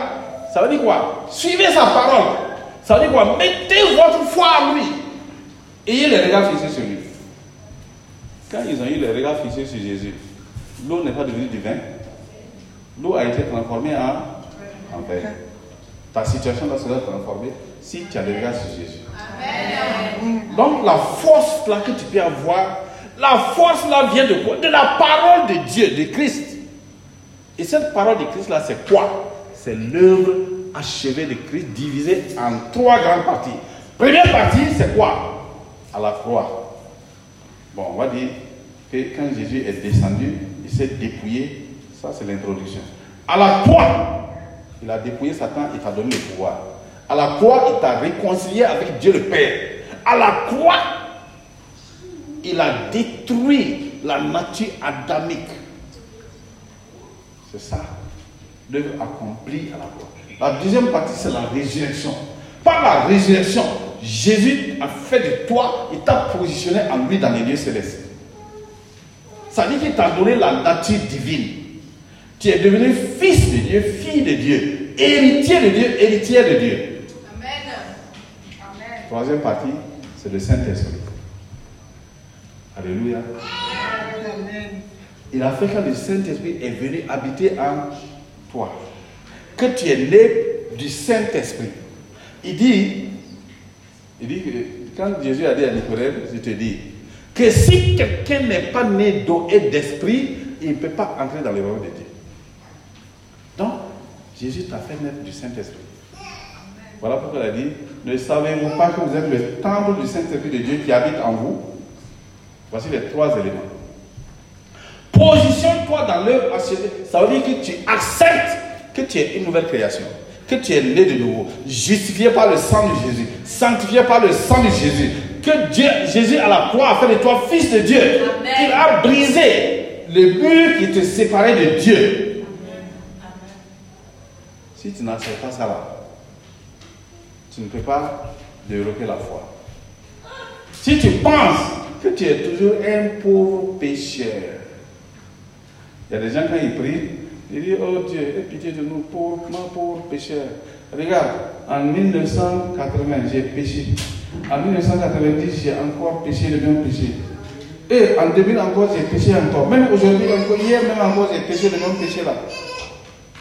S1: Ça veut dire quoi? Suivez sa parole. Ça veut dire quoi? Mettez votre foi en lui. Ayez les regards fixés sur lui. Quand ils ont eu les regards fixés sur Jésus, l'eau n'est pas devenue du vin. L'eau a été transformée en, en. Ta situation là sera transformée si tu as le regard sur Jésus. Donc la force là que tu peux avoir, la force là vient de quoi? De la parole de Dieu, de Christ. Et cette parole de Christ là, c'est quoi? C'est l'œuvre achevée de Christ divisée en trois grandes parties. Première partie, c'est quoi? À la croix. Bon, on va dire que quand Jésus est descendu, il s'est dépouillé. Ça, c'est l'introduction. À la croix, il a dépouillé Satan, il t'a donné le pouvoir. À la croix, il t'a réconcilié avec Dieu le Père. À la croix, il a détruit la nature adamique. C'est ça, l'œuvre accomplie à la croix. La deuxième partie, c'est la résurrection. Par la résurrection, Jésus a fait de toi, il t'a positionné en lui dans les lieux célestes. Ça dire qu'il t'a donné la nature divine. Tu es devenu fils de Dieu, fille de Dieu, héritier de Dieu, héritière de Dieu.
S3: Amen.
S1: Troisième partie, c'est le Saint-Esprit. Alléluia. Il a fait que le Saint-Esprit est venu habiter en toi. Que tu es né du Saint-Esprit. Il dit, il dit que quand Jésus a dit à Nicodème, je te dis, que si quelqu'un n'est pas né d'eau et d'esprit, il ne peut pas entrer dans le royaume de Dieu. Donc, Jésus t'a fait naître du Saint-Esprit. Voilà pourquoi il a dit, ne savez-vous pas que vous êtes le temple du Saint-Esprit de Dieu qui habite en vous? Voici les trois éléments. Positionne-toi dans l'œuvre achevée. Ça veut dire que tu acceptes que tu es une nouvelle création, que tu es né de nouveau, justifié par le sang de Jésus, sanctifié par le sang de Jésus, que Dieu, Jésus à la croix a fait de toi fils de Dieu, qu'il a brisé le mur qui te séparait de Dieu. Si tu n'acceptes pas ça là, tu ne peux pas développer la foi. Si tu penses que tu es toujours un pauvre pécheur, il y a des gens quand ils prient, ils disent Oh Dieu, aie pitié de nous, pauvres, pauvre pécheur. Regarde, en 1980, j'ai péché. En 1990, j'ai encore péché le même péché. Et en 2000 encore, j'ai péché encore. Même aujourd'hui, encore, hier même encore, j'ai péché le même péché là.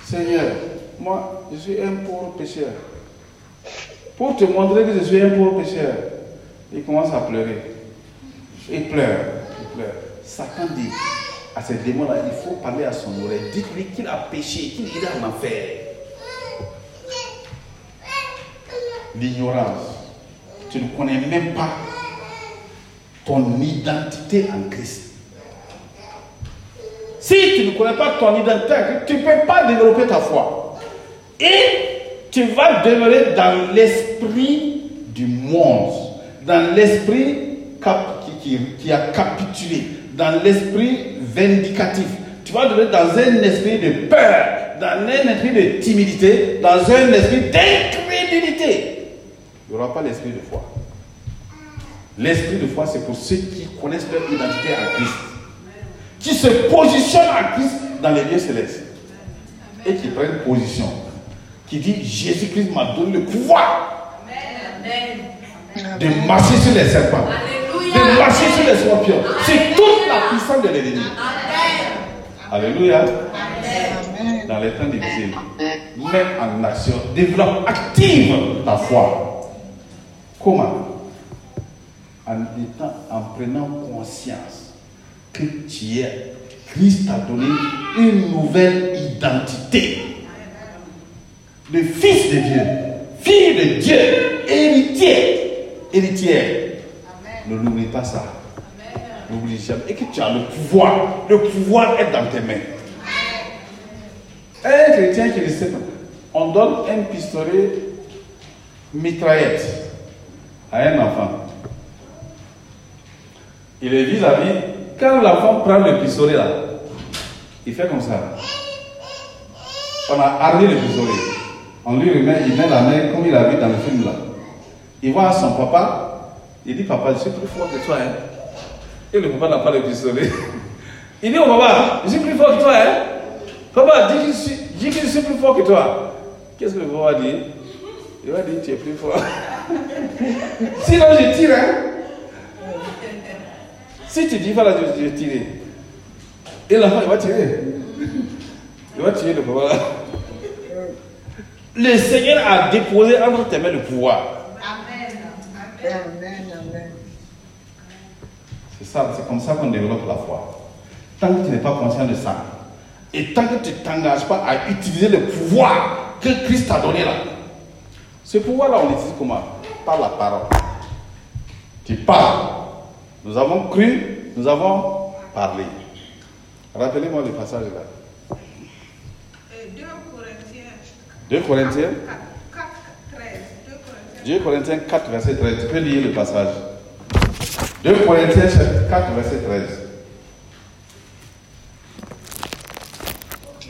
S1: Seigneur, moi, je suis un pauvre pécheur. Pour te montrer que je suis un pauvre pécheur, il commence à pleurer. Il pleure, il pleure. Satan dit à ces démons-là, il faut parler à son oreille. Dites-lui qu'il a péché, qu'il est en enfer. L'ignorance. Tu ne connais même pas ton identité en Christ. Si tu ne connais pas ton identité tu ne peux pas développer ta foi. Et tu vas demeurer dans l'esprit du monde, dans l'esprit qui a capitulé, dans l'esprit vindicatif. Tu vas demeurer dans un esprit de peur, dans un esprit de timidité, dans un esprit d'incrédulité. Il n'y aura pas l'esprit de foi. L'esprit de foi, c'est pour ceux qui connaissent leur identité en Christ, qui se positionnent en Christ dans les lieux célestes et qui prennent position, qui dit Jésus-Christ m'a donné le pouvoir
S3: Amen.
S1: de marcher sur les serpents,
S3: Alléluia.
S1: de marcher sur les scorpions. C'est toute la puissance de l'ennemi. Alléluia.
S2: Amen.
S1: Dans les temps difficiles, mets en action, développe, active ta foi. Comment? En étant, en prenant conscience que tu es, Christ t'a donné une nouvelle identité de fils de Dieu, fille de Dieu, héritier, héritière. Ne l'oublie pas ça. Et que tu as le pouvoir. Le pouvoir est dans tes mains. Un chrétien qui ne sait pas, on donne un pistolet mitraillette à un enfant. Il est vis-à-vis. Quand l'enfant prend le pistolet là, il fait comme ça. On a armé le pistolet. On lui remet, il met la main comme il a vu dans le film là. Il voit son papa. Il dit Papa, je suis plus fort que toi. Hein. Et le papa n'a pas le pistolet. Il dit au papa, je suis plus fort que toi. Hein. Papa, dis que, je suis, dis que je suis plus fort que toi. Qu'est-ce que le papa va dire? Il va dire Tu es plus fort. Sinon, je tire. Hein. Si tu dis voilà, je vais tirer. Et l'enfant, il va tirer. Il va tirer le papa. Le Seigneur a déposé entre tes mains le pouvoir.
S3: Amen.
S2: Amen.
S1: C'est ça, c'est comme ça qu'on développe la foi. Tant que tu n'es pas conscient de ça, et tant que tu ne t'engages pas à utiliser le pouvoir que Christ t'a donné là, ce pouvoir-là, on l'utilise comment? Par la parole. Tu parles. Nous avons cru, nous avons parlé. Rappelez-moi le passage là.
S3: Et 2 Corinthiens
S1: 2 Corinthiens
S3: 4, 13. 2 Corinthiens
S1: 2 Corinthiens 4, verset 13. Tu peux lire le passage. 2 Corinthiens chapitre 4, verset 13.
S3: Ok.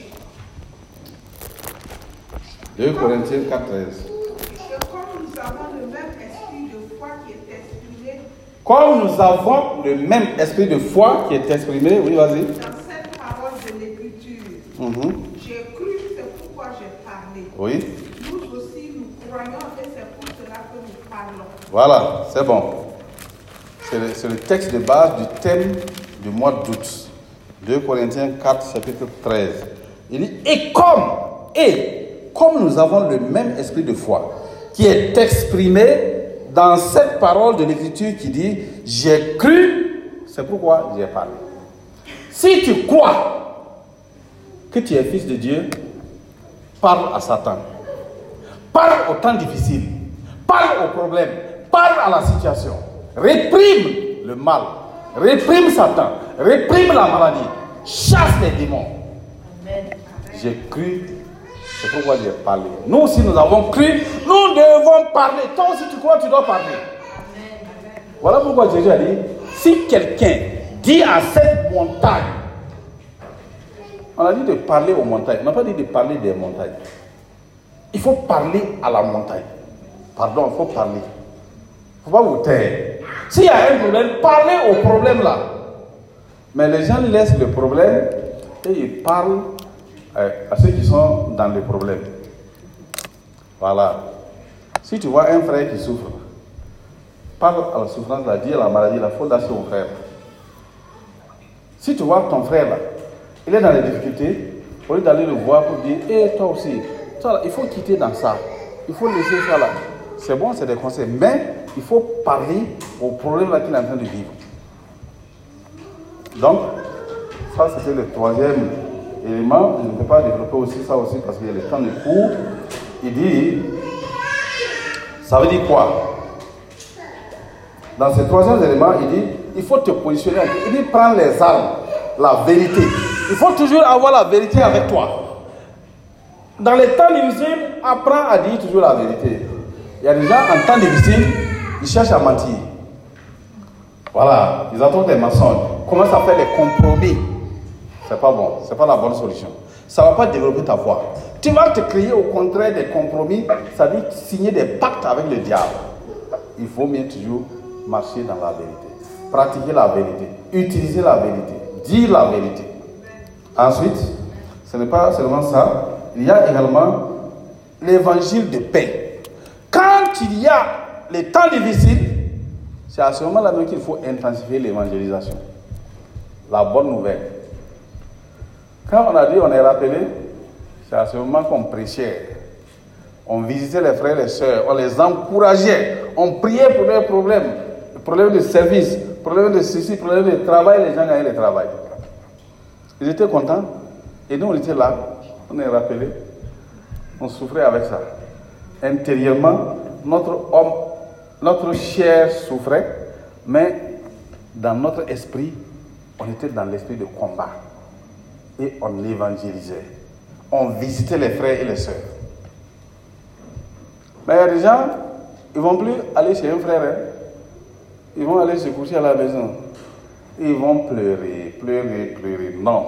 S1: 2 Corinthiens 4, 13.
S3: Et comme nous avons le même esprit de foi qui est exprimé
S1: Comme nous avons le même esprit de foi qui est exprimé, oui, vas-y.
S3: dans cette parole de l'Écriture, j'ai cru, c'est pourquoi j'ai parlé.
S1: Oui,
S3: Nous aussi, nous croyons et c'est pour cela que nous parlons.
S1: voilà, c'est bon. C'est le, texte de base du thème du mois d'août. 2 Corinthiens 4, chapitre 13. Il dit, et comme, et comme nous avons le même esprit de foi qui est exprimé dans cette parole de l'Écriture qui dit, j'ai cru, c'est pourquoi j'ai parlé. Si tu crois que tu es fils de Dieu, parle à Satan. Parle au temps difficile. Parle au problème. Parle à la situation. Réprime le mal. Réprime Satan. Réprime la maladie. Chasse les démons. J'ai cru. C'est pourquoi j'ai parlé. Nous aussi, nous avons cru. Nous devons parler. Toi aussi, tu crois, tu dois parler. Voilà pourquoi Jésus a dit, si quelqu'un dit à cette montagne, on a dit de parler aux montagnes, on n'a pas dit de parler des montagnes. Il faut parler à la montagne. Pardon, il faut parler. Il ne faut pas vous taire. S'il y a un problème, parlez au problème là. Mais les gens laissent le problème et ils parlent euh, à ceux qui sont dans le problème. Voilà. Si tu vois un frère qui souffre, parle à la souffrance, là, dis à la maladie, la faute à son frère. Si tu vois ton frère là, il est dans les difficultés, au lieu d'aller le voir pour dire, hé toi aussi, toi, là, il faut quitter dans ça, il faut laisser ça là. C'est bon, c'est des conseils, mais il faut parler au problème qu'il est en train de vivre. Donc, ça c'était le troisième élément. Je ne peux pas développer aussi ça aussi parce que le temps est court. Il dit, ça veut dire quoi? Dans ce troisième élément, il dit, il faut te positionner. Il dit, prends les armes, la vérité. Il faut toujours avoir la vérité avec toi. Dans les temps difficiles, apprends à dire toujours la vérité. Il y a des gens en temps difficile, ils cherchent à mentir. Voilà, ils attendent des mensonges. Commencent à faire des compromis? C'est pas bon, c'est pas la bonne solution. Ça va pas développer ta foi. Tu vas te créer au contraire des compromis, c'est-à-dire signer des pactes avec le diable. Il faut mieux toujours marcher dans la vérité, pratiquer la vérité, utiliser la vérité, dire la vérité. Ensuite, ce n'est pas seulement ça, il y a également l'évangile de paix. Quand il y a les temps difficiles, c'est à ce moment-là qu'il faut intensifier l'évangélisation. La bonne nouvelle. Quand on a dit, on est rappelé, c'est à ce moment qu'on prêchait. On visitait les frères et les sœurs, on les encourageait, on priait pour leurs problèmes, problèmes de service, problèmes de ceci, problèmes de travail, les gens gagnaient le travail. Ils étaient contents et nous on était là, on est rappelé, on souffrait avec ça. Intérieurement, notre homme, notre chair souffrait, mais dans notre esprit, on était dans l'esprit de combat et on évangélisait. On visitait les frères et les sœurs. Mais il y a des gens, ils ne vont plus aller chez un frère. hein. Ils vont aller se coucher à la maison. Ils vont pleurer, pleurer, pleurer. Non.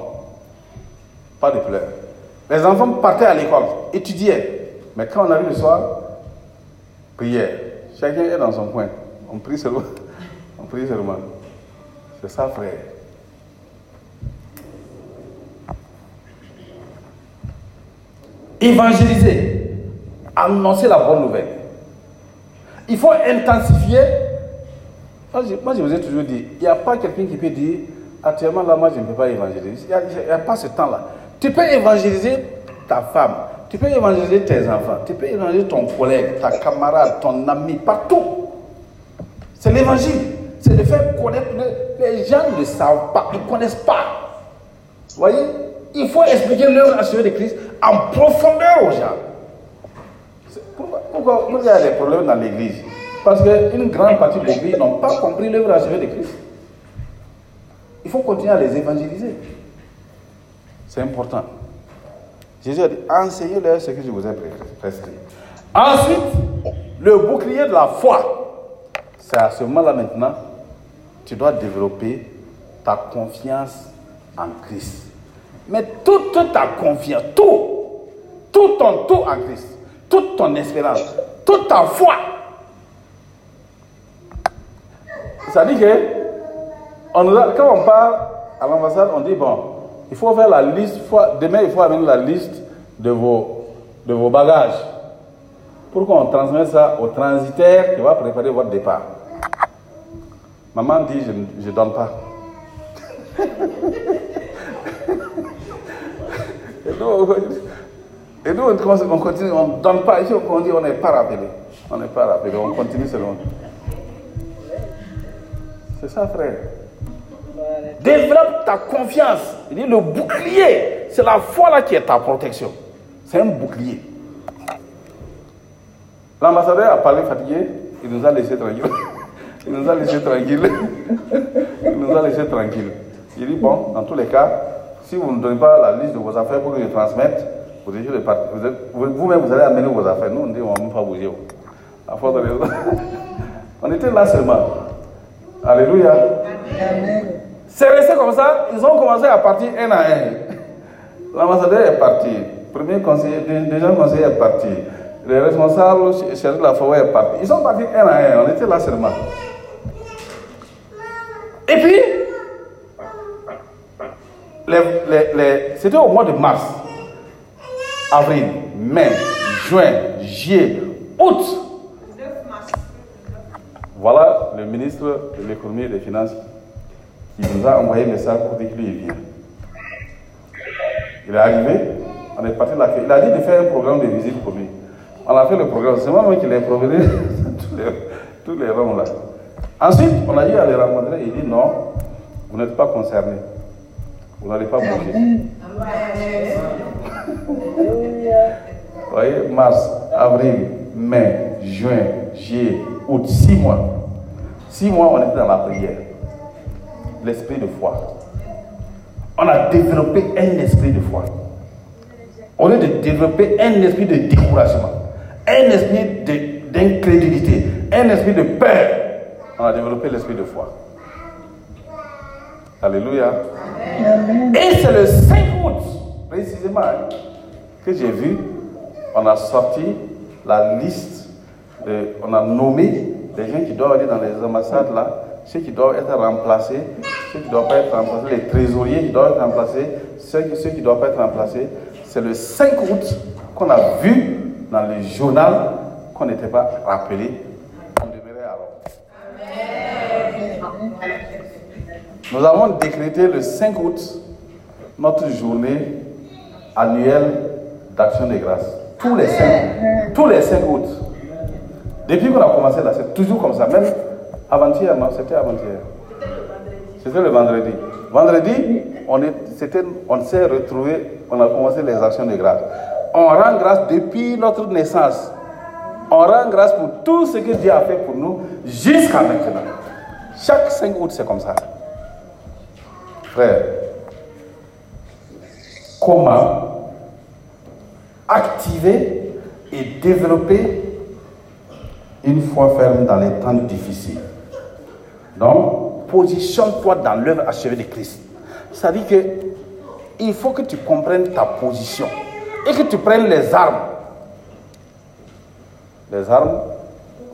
S1: Pas de pleurs. Les enfants partaient à l'école, étudiaient. Mais quand on arrive le soir, prière. Chacun est dans son coin. On prie seulement. On prie seulement. C'est ça, frère. évangéliser, annoncer la bonne nouvelle. Il faut intensifier. Moi je, vous ai toujours dit, il n'y a pas quelqu'un qui peut dire, actuellement là, moi, je ne peux pas évangéliser. Il n'y a pas ce temps-là. Tu peux évangéliser ta femme, tu peux évangéliser tes enfants, tu peux évangéliser ton collègue, ta camarade, ton ami, partout. C'est l'évangile. C'est de faire connaître. Les gens ne savent pas, ils ne connaissent pas. Vous voyez? Il faut expliquer l'œuvre achevée de Christ en profondeur aux gens. Pourquoi, il y a des problèmes dans l'église? Parce qu'une grande partie de l'église n'ont pas compris l'œuvre achevée de Christ. Il faut continuer à les évangéliser. C'est important. Jésus a dit, enseignez-leur ce que je vous ai prescrit. Ensuite, le bouclier de la foi. C'est à ce moment-là maintenant, tu dois développer ta confiance en Christ. Mais toute ta confiance, tout, tout ton tout en Christ, toute ton espérance, toute ta foi. Ça dit que quand on part à l'ambassade, on dit bon, il faut faire la liste, demain il faut amener la liste de vos, de vos bagages pour qu'on transmette ça au transitaire qui va préparer votre départ. Maman dit, je ne donne pas. et nous, on continue, on ne donne pas. Ici, on dit, on n'est pas rappelé. On n'est pas rappelé, on continue selon. C'est ça, frère. Développe ta confiance. Il dit le bouclier, c'est la foi là qui est ta protection. C'est un bouclier. L'ambassadeur a parlé fatigué, il nous a laissé tranquille. Il nous a laissé tranquille. Il nous a laissé tranquille. Il dit bon, dans tous les cas, si vous ne donnez pas la liste de vos affaires pour que je transmette, vous vous-même vous allez amener vos affaires. Nous, on dit on ne va même pas bouger. À force de On était là seulement. Alléluia. C'est resté comme ça. Ils ont commencé à partir un à un. L'ambassadeur est parti. Premier conseiller, deuxième conseiller est parti. Les responsables chargés de la forêt est parti. Ils sont partis un à un. On était là seulement. Et puis, c'était au mois de mars, avril, mai, juin, juillet, août. Voilà le ministre de l'économie et des finances qui nous a envoyé un message pour dire qu'il vient. Il est arrivé, on est parti là. Il a dit de faire un programme de visite pour lui. On a fait le programme. C'est moi qui l'ai promené tous les, rangs là. Ensuite, on a dit à les rencontrer. Il dit non, vous n'êtes pas concerné. Vous n'allez pas bouger. Vous voyez, mars, avril, mai, juin, juillet, août, six mois. Six mois, on était dans la prière. L'esprit de foi. On a développé un esprit de foi. Au lieu de développer un esprit de découragement, un esprit d'incrédulité, un esprit de peur, on a développé l'esprit de foi. Alléluia. Et c'est le 5 août, précisément, que j'ai vu, on a sorti la liste, on a nommé les gens qui doivent aller dans les ambassades là, ceux qui doivent être remplacés, ceux qui ne doivent pas être remplacés, les trésoriers qui doivent être remplacés, ceux, qui ne doivent pas être remplacés. C'est le 5 août qu'on a vu dans le journal qu'on n'était pas rappelé. On demeurait alors. Nous avons décrété le 5 août notre journée annuelle d'action de grâce. Tous les 5, tous les 5 août. Depuis qu'on a commencé là, c'est toujours comme ça. Même avant-hier, non, c'était avant-hier. C'était le vendredi. Vendredi, on, on s'est retrouvé, on a commencé les actions de grâce. On rend grâce depuis notre naissance. On rend grâce pour tout ce que Dieu a fait pour nous jusqu'à maintenant. Chaque 5 août, c'est comme ça. Frère, comment activer et développer une foi ferme dans les temps difficiles? Donc, positionne-toi dans l'œuvre achevée de Christ. Ça dit que il faut que tu comprennes ta position et que tu prennes les armes. Les armes,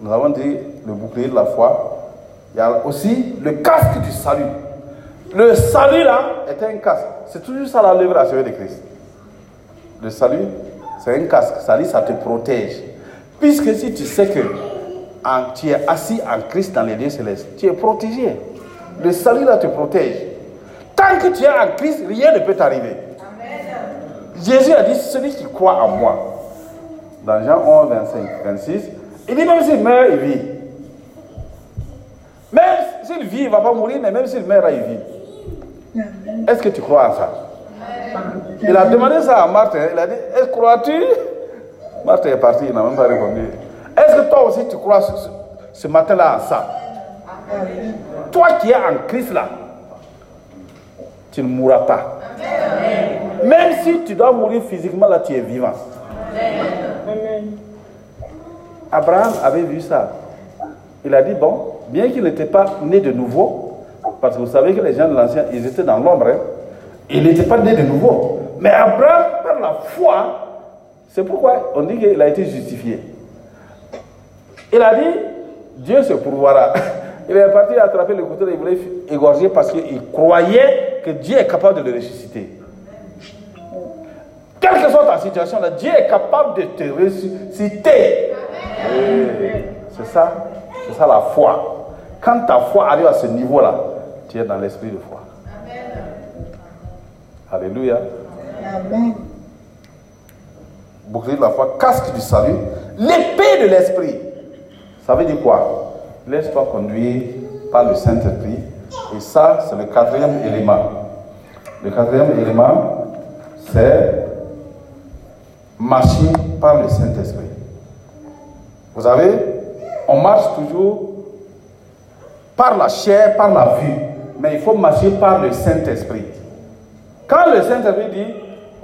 S1: nous avons dit le bouclier de la foi. Il y a aussi le casque du salut. Le salut là est un casque. C'est toujours ça la l'œuvre achevée de Christ. Le salut, c'est un casque. Dit, ça te protège. Puisque si tu sais que tu es assis en Christ dans les lieux célestes, tu es protégé. Le salut là te protège. Tant que tu es en Christ, rien ne peut t'arriver. Jésus a dit, celui qui croit en moi, dans Jean 11, 25, 26, il dit même s'il meurt, il vit. Même s'il vit, il ne va pas mourir, mais même s'il meurt, il vit. Est-ce que tu crois à ça? Il a demandé ça à Marthe. Il a dit Est-ce que crois-tu Marthe est partie, il n'a même pas répondu. Est-ce que toi aussi tu crois ce, matin-là à ça? Toi qui es en Christ là, tu ne mourras pas. Même si tu dois mourir physiquement, là, tu es vivant. Abraham avait vu ça. Il a dit, bon, bien qu'il n'était pas né de nouveau, parce que vous savez que les gens de l'ancien, ils étaient dans l'ombre, hein, il n'était pas né de nouveau. Mais Abraham, par la foi, c'est pourquoi on dit qu'il a été justifié. Il a dit, Dieu se pourvoira. Il est parti attraper le couteau, il voulait égorger parce qu'il croyait que Dieu est capable de le ressusciter. Quelle que soit ta situation, là, Dieu est capable de te ressusciter. C'est ça, c'est ça la foi. Quand ta foi arrive à ce niveau-là, tu es dans l'esprit de foi. Alléluia.
S2: Amen.
S1: Bouclier de la foi, casque du salut, l'épée de l'esprit. Ça veut dire quoi? Laisse-toi conduire par le Saint-Esprit. Et ça, c'est le quatrième élément. Le quatrième élément, c'est marcher par le Saint-Esprit. Vous savez, on marche toujours par la chair, par la vue, mais il faut marcher par le Saint-Esprit. Quand le Saint-Esprit dit,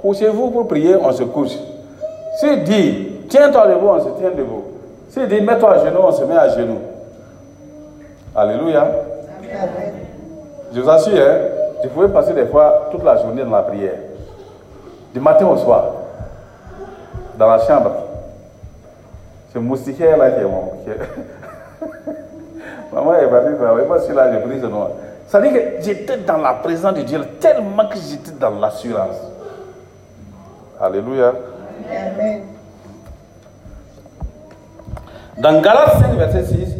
S1: couchez-vous pour prier, on se couche. S'il dit, tiens-toi debout, on se tient debout. S'il dit, mets-toi à genoux, on se met à genoux. Alléluia.
S2: Amen.
S1: Je vous assure, hein, je pouvais passer des fois toute la journée dans la prière. Du matin au soir. Dans la chambre. C'est moustiquaire là qui est mon. Maman est partie travailler. Moi, je suis là, je prie ce nom. Ça veut dire que j'étais dans la présence de Dieu tellement que j'étais dans l'assurance. Alléluia.
S2: Amen.
S1: Dans Galates 5, verset 6,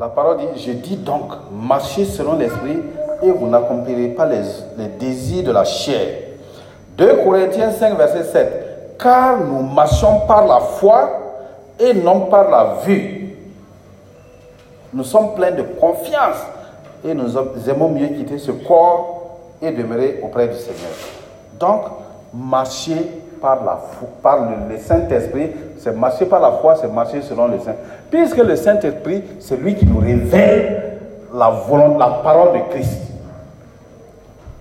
S1: la parole dit Je dis donc, marchez selon l'esprit et vous n'accomplirez pas les, désirs de la chair. 2 Corinthiens 5, verset 7 Car nous marchons par la foi et non par la vue. Nous sommes pleins de confiance et nous aimons mieux quitter ce corps et demeurer auprès du Seigneur. Donc, marcher par la foi, par le, le Saint-Esprit, c'est marcher par la foi, c'est marcher selon le Saint. Puisque le Saint-Esprit, c'est lui qui nous révèle la volonté, la parole de Christ.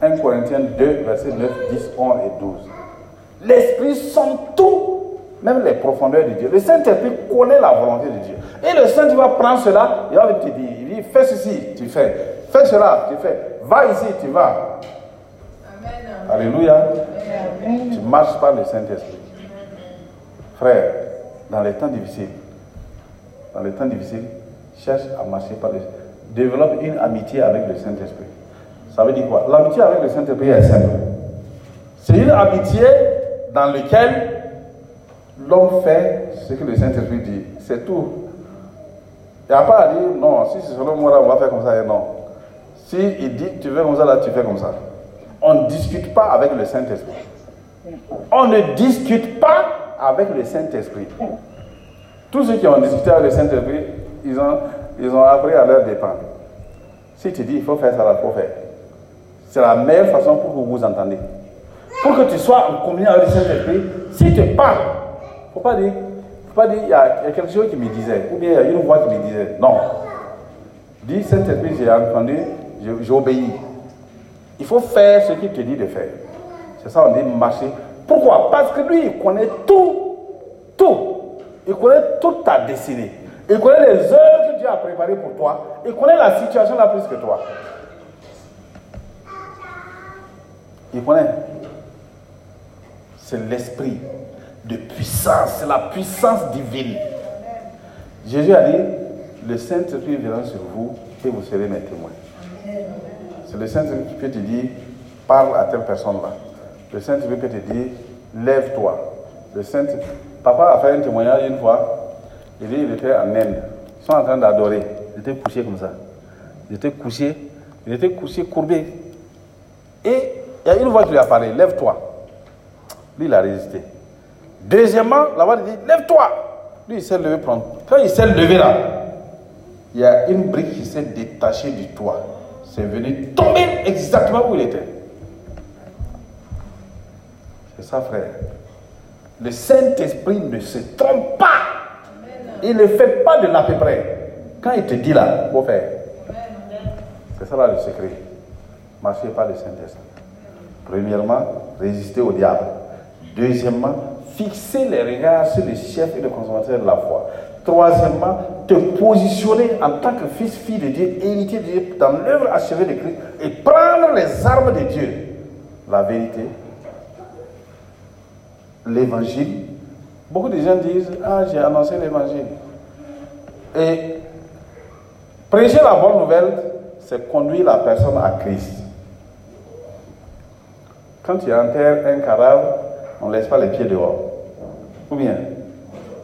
S1: 1 Corinthiens 2, versets 9, 10, 11 et 12. L'Esprit sent tout, même les profondeurs de Dieu. Le Saint-Esprit connaît la volonté de Dieu. Et le Saint va prendre cela, il va te dire, il dit, fais ceci, tu fais. Fais cela, tu fais. Va ici, tu vas. Alléluia. Tu marches par le Saint-Esprit. Frère, dans les temps difficiles, dans les temps difficiles, cherche à marcher par le Développe une amitié avec le Saint-Esprit. Ça veut dire quoi? L'amitié avec le Saint-Esprit est simple. C'est une amitié dans laquelle l'homme fait ce que le Saint-Esprit dit. C'est tout. Il n'y a pas à dire, non, si c'est selon moi, là, on va faire comme ça, et non. Si il dit, tu fais comme ça, là, tu fais comme ça. On ne discute pas avec le Saint-Esprit. On ne discute pas avec le Saint-Esprit. Tous ceux qui ont discuté avec le Saint-Esprit, ils ont, ils ont appris à leur dépend. Si tu dis, il faut faire ça, il faut faire. C'est la meilleure façon pour que vous vous entendez. Pour que tu sois en communion avec le Saint-Esprit, si tu parles, il ne faut pas dire, faut pas dire, il y, y a quelque chose qui me disait, ou bien il y a une voix qui me disait. Non. Dis, Saint-Esprit, j'ai entendu, obéi. Il faut faire ce qu'il te dit de faire. C'est ça, on dit marcher. Pourquoi? Parce que lui, il connaît tout. Tout. Il connaît toute ta destinée. Il connaît les œuvres que Dieu a préparées pour toi. Il connaît la situation là plus que toi. Il connaît. C'est l'esprit de puissance. C'est la puissance divine. Jésus a dit, le Saint-Esprit viendra sur vous et vous serez mes témoins. C'est le Saint-Esprit qui peut te dire, parle à telle personne-là. Le Saint-Esprit peut te dire, lève-toi. Le Saint Papa a fait un témoignage une fois. Il dit, il était en Inde. Ils sont en train d'adorer. Il était couché comme ça. Il était couché. Il était couché, courbé. Et il y a une voix qui lui a parlé, lève-toi. Lui, il a résisté. Deuxièmement, là-bas, il dit Lève-toi. Lui, il s'est levé prendre. Quand il s'est levé là, il y a une brique qui s'est détachée du toit. C'est venu tomber exactement où il était. C'est ça, frère. Le Saint-Esprit ne se trompe pas. Il ne fait pas de l'à peu près. Quand il te dit là, faut faire. C'est ça là le secret. Marchez pas le Saint-Esprit. Premièrement, résister au diable. Deuxièmement, fixer les regards sur le chef et le consommateur de la foi. Troisièmement, te positionner en tant que fils, fille de Dieu, héritier de Dieu dans l'œuvre achevée de Christ et prendre les armes de Dieu. La vérité, l'évangile. Beaucoup de gens disent Ah, j'ai annoncé l'évangile. Et prêcher la bonne nouvelle, c'est conduire la personne à Christ. Quand tu enterres un cadavre, on ne laisse pas les pieds dehors. Ou bien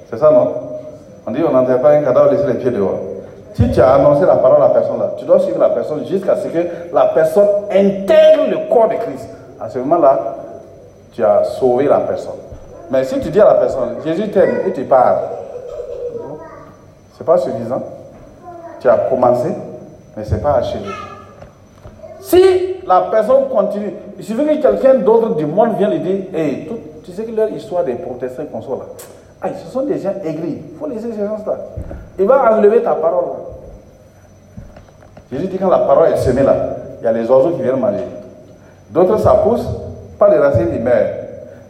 S1: C'est ça, non? On dit on n'enterre pas un cadavre, on laisse les pieds dehors. Si tu as annoncé la parole à la personne là, tu dois suivre la personne jusqu'à ce que la personne intègre le corps de Christ. À ce moment-là, tu as sauvé la personne. Mais si tu dis à la personne, Jésus t'aime et tu pars, c'est pas suffisant. Tu as commencé, mais ce n'est pas achevé. Si la personne continue, il suffit que quelqu'un d'autre du monde vienne lui dire, tu sais que leur histoire des protestants qu'on soit là, ah, ce sont des gens aigris, il faut laisser ces gens-là. Il va enlever ta parole. Jésus dit quand la parole est semée là, il y a les oiseaux qui viennent manger. D'autres ça pousse, pas les racines, ils meurent.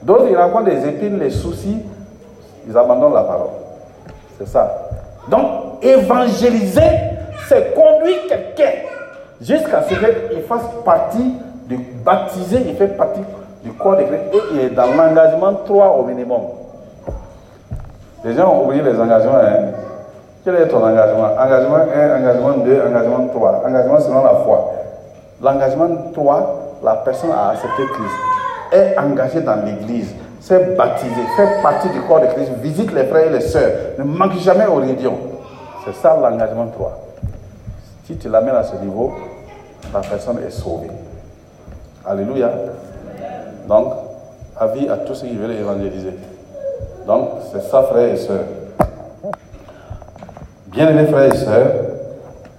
S1: D'autres ils rencontrent des épines, les soucis, ils abandonnent la parole. C'est ça. Donc, évangéliser, c'est conduire quelqu'un jusqu'à ce qu'il fasse partie du baptisé, il fait partie du corps de Christ et il est dans l'engagement 3 au minimum. Les gens ont oublié les engagements. Hein. Quel est ton engagement? Engagement 1, engagement 2, engagement 3. Engagement selon la foi. L'engagement 3, la personne a accepté Christ, est engagée dans l'église, s'est baptisée, fait partie du corps de Christ, visite les frères et les sœurs, ne manque jamais aux réunions. C'est ça l'engagement 3. Si tu l'amènes à ce niveau, la personne est sauvée. Alléluia. Donc, avis à tous ceux qui veulent évangéliser. Donc, c'est ça, frères et sœurs. Bien aimés frères et sœurs,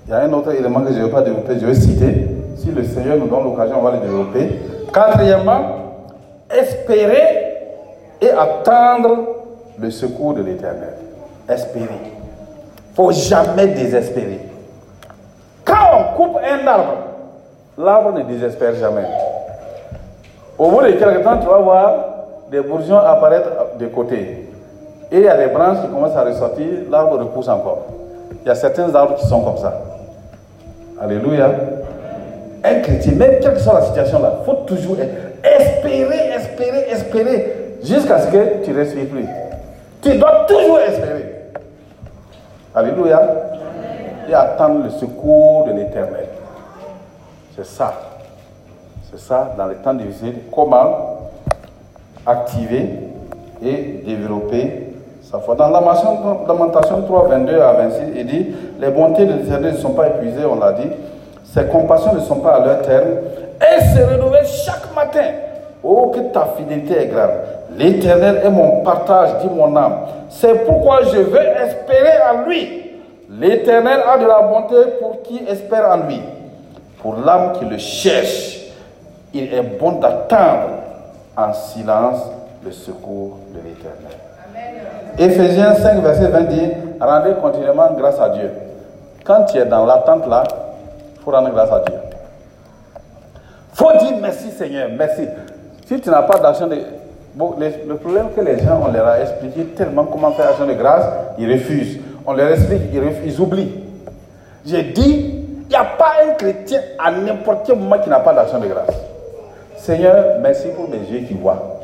S1: il y a un autre élément que je ne vais pas développer, je vais citer. Si le Seigneur nous donne l'occasion, on va le développer. Quatrièmement, espérer et attendre le secours de l'éternel. Espérer. Faut jamais désespérer. Quand on coupe un arbre, l'arbre ne désespère jamais. Au bout de quelques temps, tu vas voir des bourgeons apparaître de côté. Et il y a des branches qui commencent à ressortir, l'arbre repousse encore. Il y a certains arbres qui sont comme ça. Alléluia. Un chrétien, même quelle que soit la situation là, il faut toujours espérer, espérer, espérer, jusqu'à ce que tu ne respires plus. Tu dois toujours espérer. Alléluia. Et attendre le secours de l'éternel. C'est ça. C'est ça, dans les temps difficiles, comment activer et développer sa foi. Dans Lamentation 3, 22 à 26, il dit Les bontés de l'éternel ne sont pas épuisées, on l'a dit. Ses compassions ne sont pas à leur terme. Elles se renouvellent chaque matin. Oh, que ta fidélité est grave. L'éternel est mon partage, dit mon âme. C'est pourquoi je veux espérer en lui. L'éternel a de la bonté pour qui espère en lui. Pour l'âme qui le cherche, il est bon d'attendre en silence le secours de l'éternel. Éphésiens 5, verset 20 dit Rendez continuellement grâce à Dieu. Quand tu es dans l'attente là, rendre grâce à Dieu. Faut dire merci Seigneur, merci. Si tu n'as pas d'action de. Le problème que les gens, on leur a expliqué tellement comment faire action de grâce, ils refusent. On leur explique, ils, ils oublient. J'ai dit, il n'y a pas un chrétien à n'importe quel moment qui n'a pas d'action de grâce. Seigneur, merci pour mes yeux qui voient.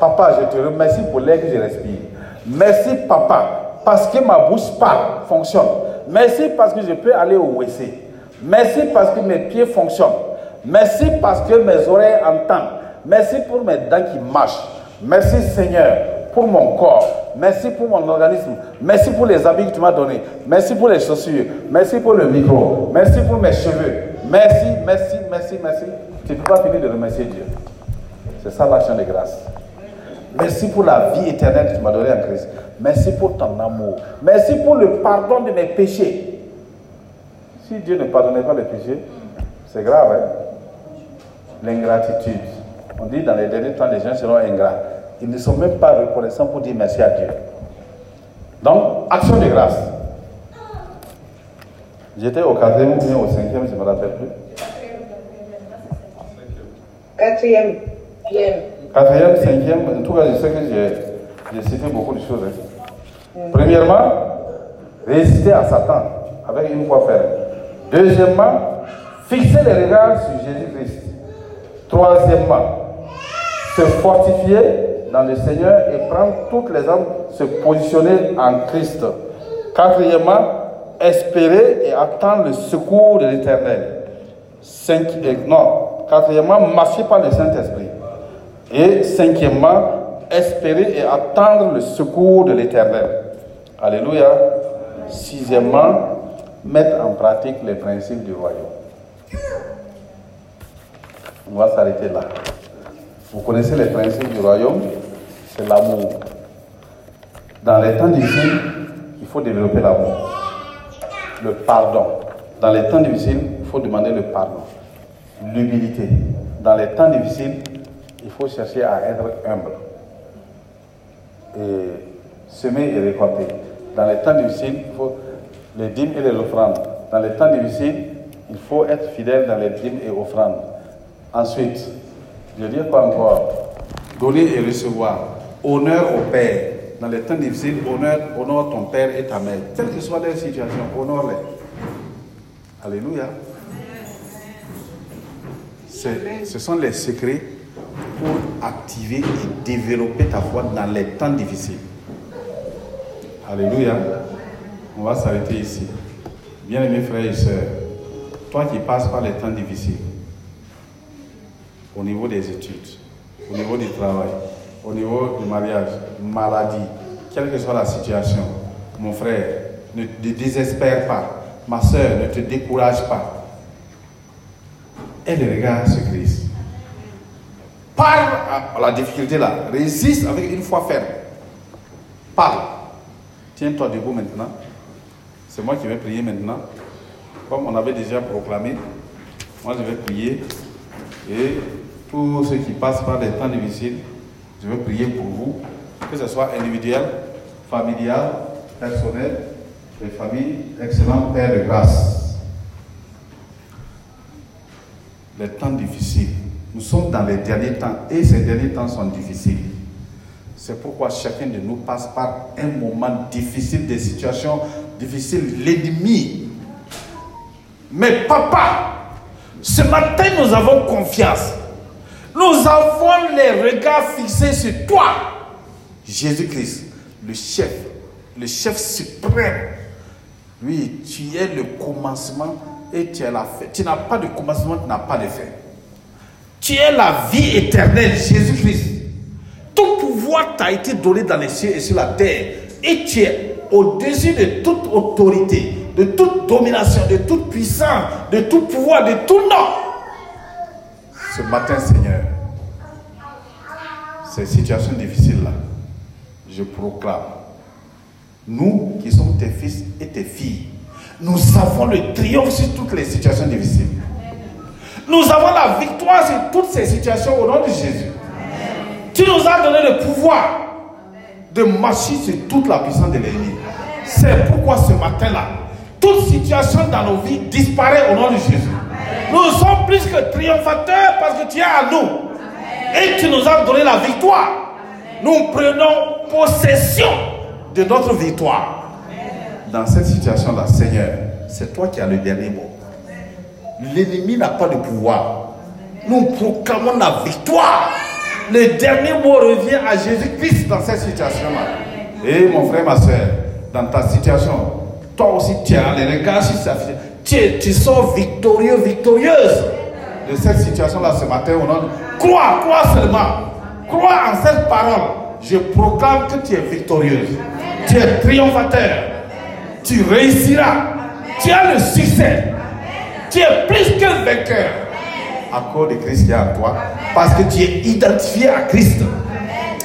S1: Papa, je te remercie pour l'air que je respire. Merci, papa, parce que ma bouche parle, fonctionne. Merci parce que je peux aller au WC. Merci parce que mes pieds fonctionnent. Merci parce que mes oreilles entendent. Merci pour mes dents qui marchent. Merci, Seigneur, pour mon corps. Merci pour mon organisme. Merci pour les habits que tu m'as donnés. Merci pour les chaussures. Merci pour le micro. Merci pour mes cheveux. Merci, merci, merci, merci. Tu ne peux pas finir de remercier Dieu. C'est ça l'action de grâce. Merci pour la vie éternelle que tu m'as donnée en Christ. Merci pour ton amour. Merci pour le pardon de mes péchés. Si Dieu ne pardonnait pas les péchés, c'est grave. Hein? L'ingratitude. On dit dans les derniers temps, les gens seront ingrats. Ils ne sont même pas reconnaissants pour dire merci à Dieu. Donc, action de grâce. J'étais au quatrième ou bien au cinquième, je ne me rappelle plus.
S2: Quatrième. Quatrième.
S1: Quatrième, cinquième, en tout cas, je sais que j'ai- j'ai cité beaucoup de choses. hein. Premièrement, résister à Satan avec une foi ferme. Deuxièmement, fixer les regards sur Jésus-Christ. Troisièmement, se fortifier dans le Seigneur et prendre toutes les armes, se positionner en Christ. Quatrièmement, espérer et attendre le secours de l'Éternel. Cinq, et- non, quatrièmement, marcher par le Saint-Esprit. Et cinquièmement, espérer et attendre le secours de l'Éternel. Alléluia. Sixièmement, mettre en pratique les principes du royaume. On va s'arrêter là. Vous connaissez les principes du royaume C'est l'amour. Dans les temps difficiles, il faut développer l'amour. Le pardon. Dans les temps difficiles, il faut demander le pardon. L'humilité. Dans les temps difficiles, il faut chercher à être humble. Et semer et récolter. Dans les temps difficiles, il faut les dîmes et les offrandes. Dans les temps difficiles, il faut être fidèle dans les dîmes et offrandes. Ensuite, je veux dire quoi encore Donner et recevoir. Honneur au Père. Dans les temps difficiles, honneur, honore ton Père et ta mère. Quelle que soit leur situation, honore-les. Alléluia. Ce sont les secrets pour activer et développer ta foi dans les temps difficiles. Alléluia. On va s'arrêter ici. Bien-aimés frères et sœurs, toi qui passes par les temps difficiles, au niveau des études, au niveau du travail, au niveau du mariage, maladie, quelle que soit la situation, mon frère, ne te désespère pas. Ma soeur, ne te décourage pas. Et le regard sur Christ. Parle à la difficulté là. Résiste avec une foi ferme. Parle. Tiens-toi debout maintenant. C'est moi qui vais prier maintenant. Comme on avait déjà proclamé, moi je vais prier. Et tous ceux qui passent par des temps difficiles, je vais prier pour vous. Que ce soit individuel, familial, personnel, les familles, excellent Père de grâce. Les temps difficiles. Nous sommes dans les derniers temps et ces derniers temps sont difficiles. C'est pourquoi chacun de nous passe par un moment difficile, des situations difficiles, l'ennemi. Mais papa, ce matin nous avons confiance. Nous avons les regards fixés sur toi, Jésus-Christ, le chef, le chef suprême. Oui, tu es le commencement et tu es la fin. Tu n'as pas de commencement, tu n'as pas de fin. Tu es la vie éternelle, Jésus-Christ. Tout pouvoir t'a été donné dans les cieux et sur la terre. Et tu es au-dessus de toute autorité, de toute domination, de toute puissance, de tout pouvoir, de tout nom. Ce matin, Seigneur, ces situations difficiles-là, je proclame, nous qui sommes tes fils et tes filles, nous avons le triomphe sur toutes les situations difficiles. Nous avons la victoire sur toutes ces situations au nom de Jésus. Tu nous as donné le pouvoir de marcher sur toute la puissance de l'ennemi. C'est pourquoi ce matin-là, toute situation dans nos vies disparaît au nom de Jésus. Nous sommes plus que triomphateurs parce que tu es à nous. Et tu nous as donné la victoire. Nous prenons possession de notre victoire. Dans cette situation-là, Seigneur, c'est toi qui as le dernier mot. L'ennemi n'a pas de pouvoir. Nous proclamons la victoire. Le dernier mot revient à Jésus-Christ dans cette situation-là. Et mon frère, ma soeur, dans ta situation, toi aussi tu as les regards sur situation. Tu, tu sors victorieux, victorieuse de cette situation-là ce matin. Au nom de- Crois, crois seulement. Crois en cette parole. Je proclame que tu es victorieuse. Tu es triomphateur. Tu réussiras. Tu as le succès. Tu es plus que vainqueur à cause de Christ qui est en toi, parce que tu es identifié à Christ.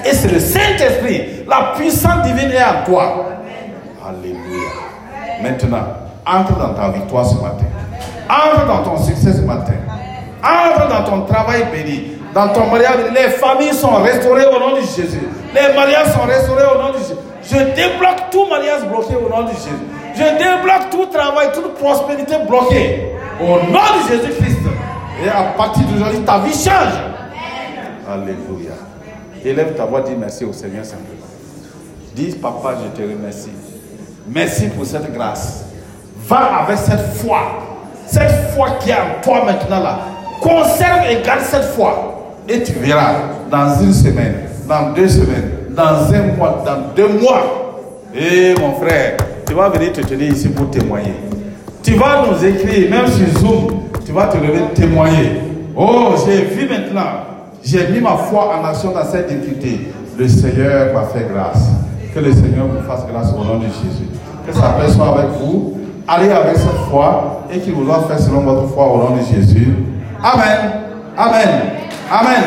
S1: Et c'est le Saint-Esprit. La puissance divine est en toi. Alléluia. Maintenant, entre dans ta victoire ce matin. Entre dans ton succès ce matin. Entre dans ton travail béni. Dans ton mariage, les familles sont restaurées au nom de Jésus. Les mariages sont restaurés au nom de Jésus. Je débloque tout mariage bloqué au nom de Jésus. Je débloque tout travail, toute prospérité bloquée au nom de Jésus-Christ. Et à partir d'aujourd'hui, ta vie change. Alléluia. Élève ta voix, dis merci au Seigneur simplement. Dis, papa, je te remercie. Merci pour cette grâce. Va avec cette foi. Cette foi qui est en toi maintenant là. Conserve et garde cette foi. Et tu verras dans une semaine, dans deux semaines, dans un mois, dans deux mois. Et mon frère, tu vas venir te tenir ici pour témoigner. Tu vas nous écrire, même sur Zoom, tu vas te lever témoigner. Oh, j'ai vu maintenant, j'ai mis ma foi en action dans cette difficulté. Le Seigneur m'a fait grâce. Que le Seigneur vous fasse grâce au nom de Jésus. Que sa paix soit avec vous. Allez avec cette foi et qu'il vous a fait selon votre foi au nom de Jésus. Amen. Amen. Amen.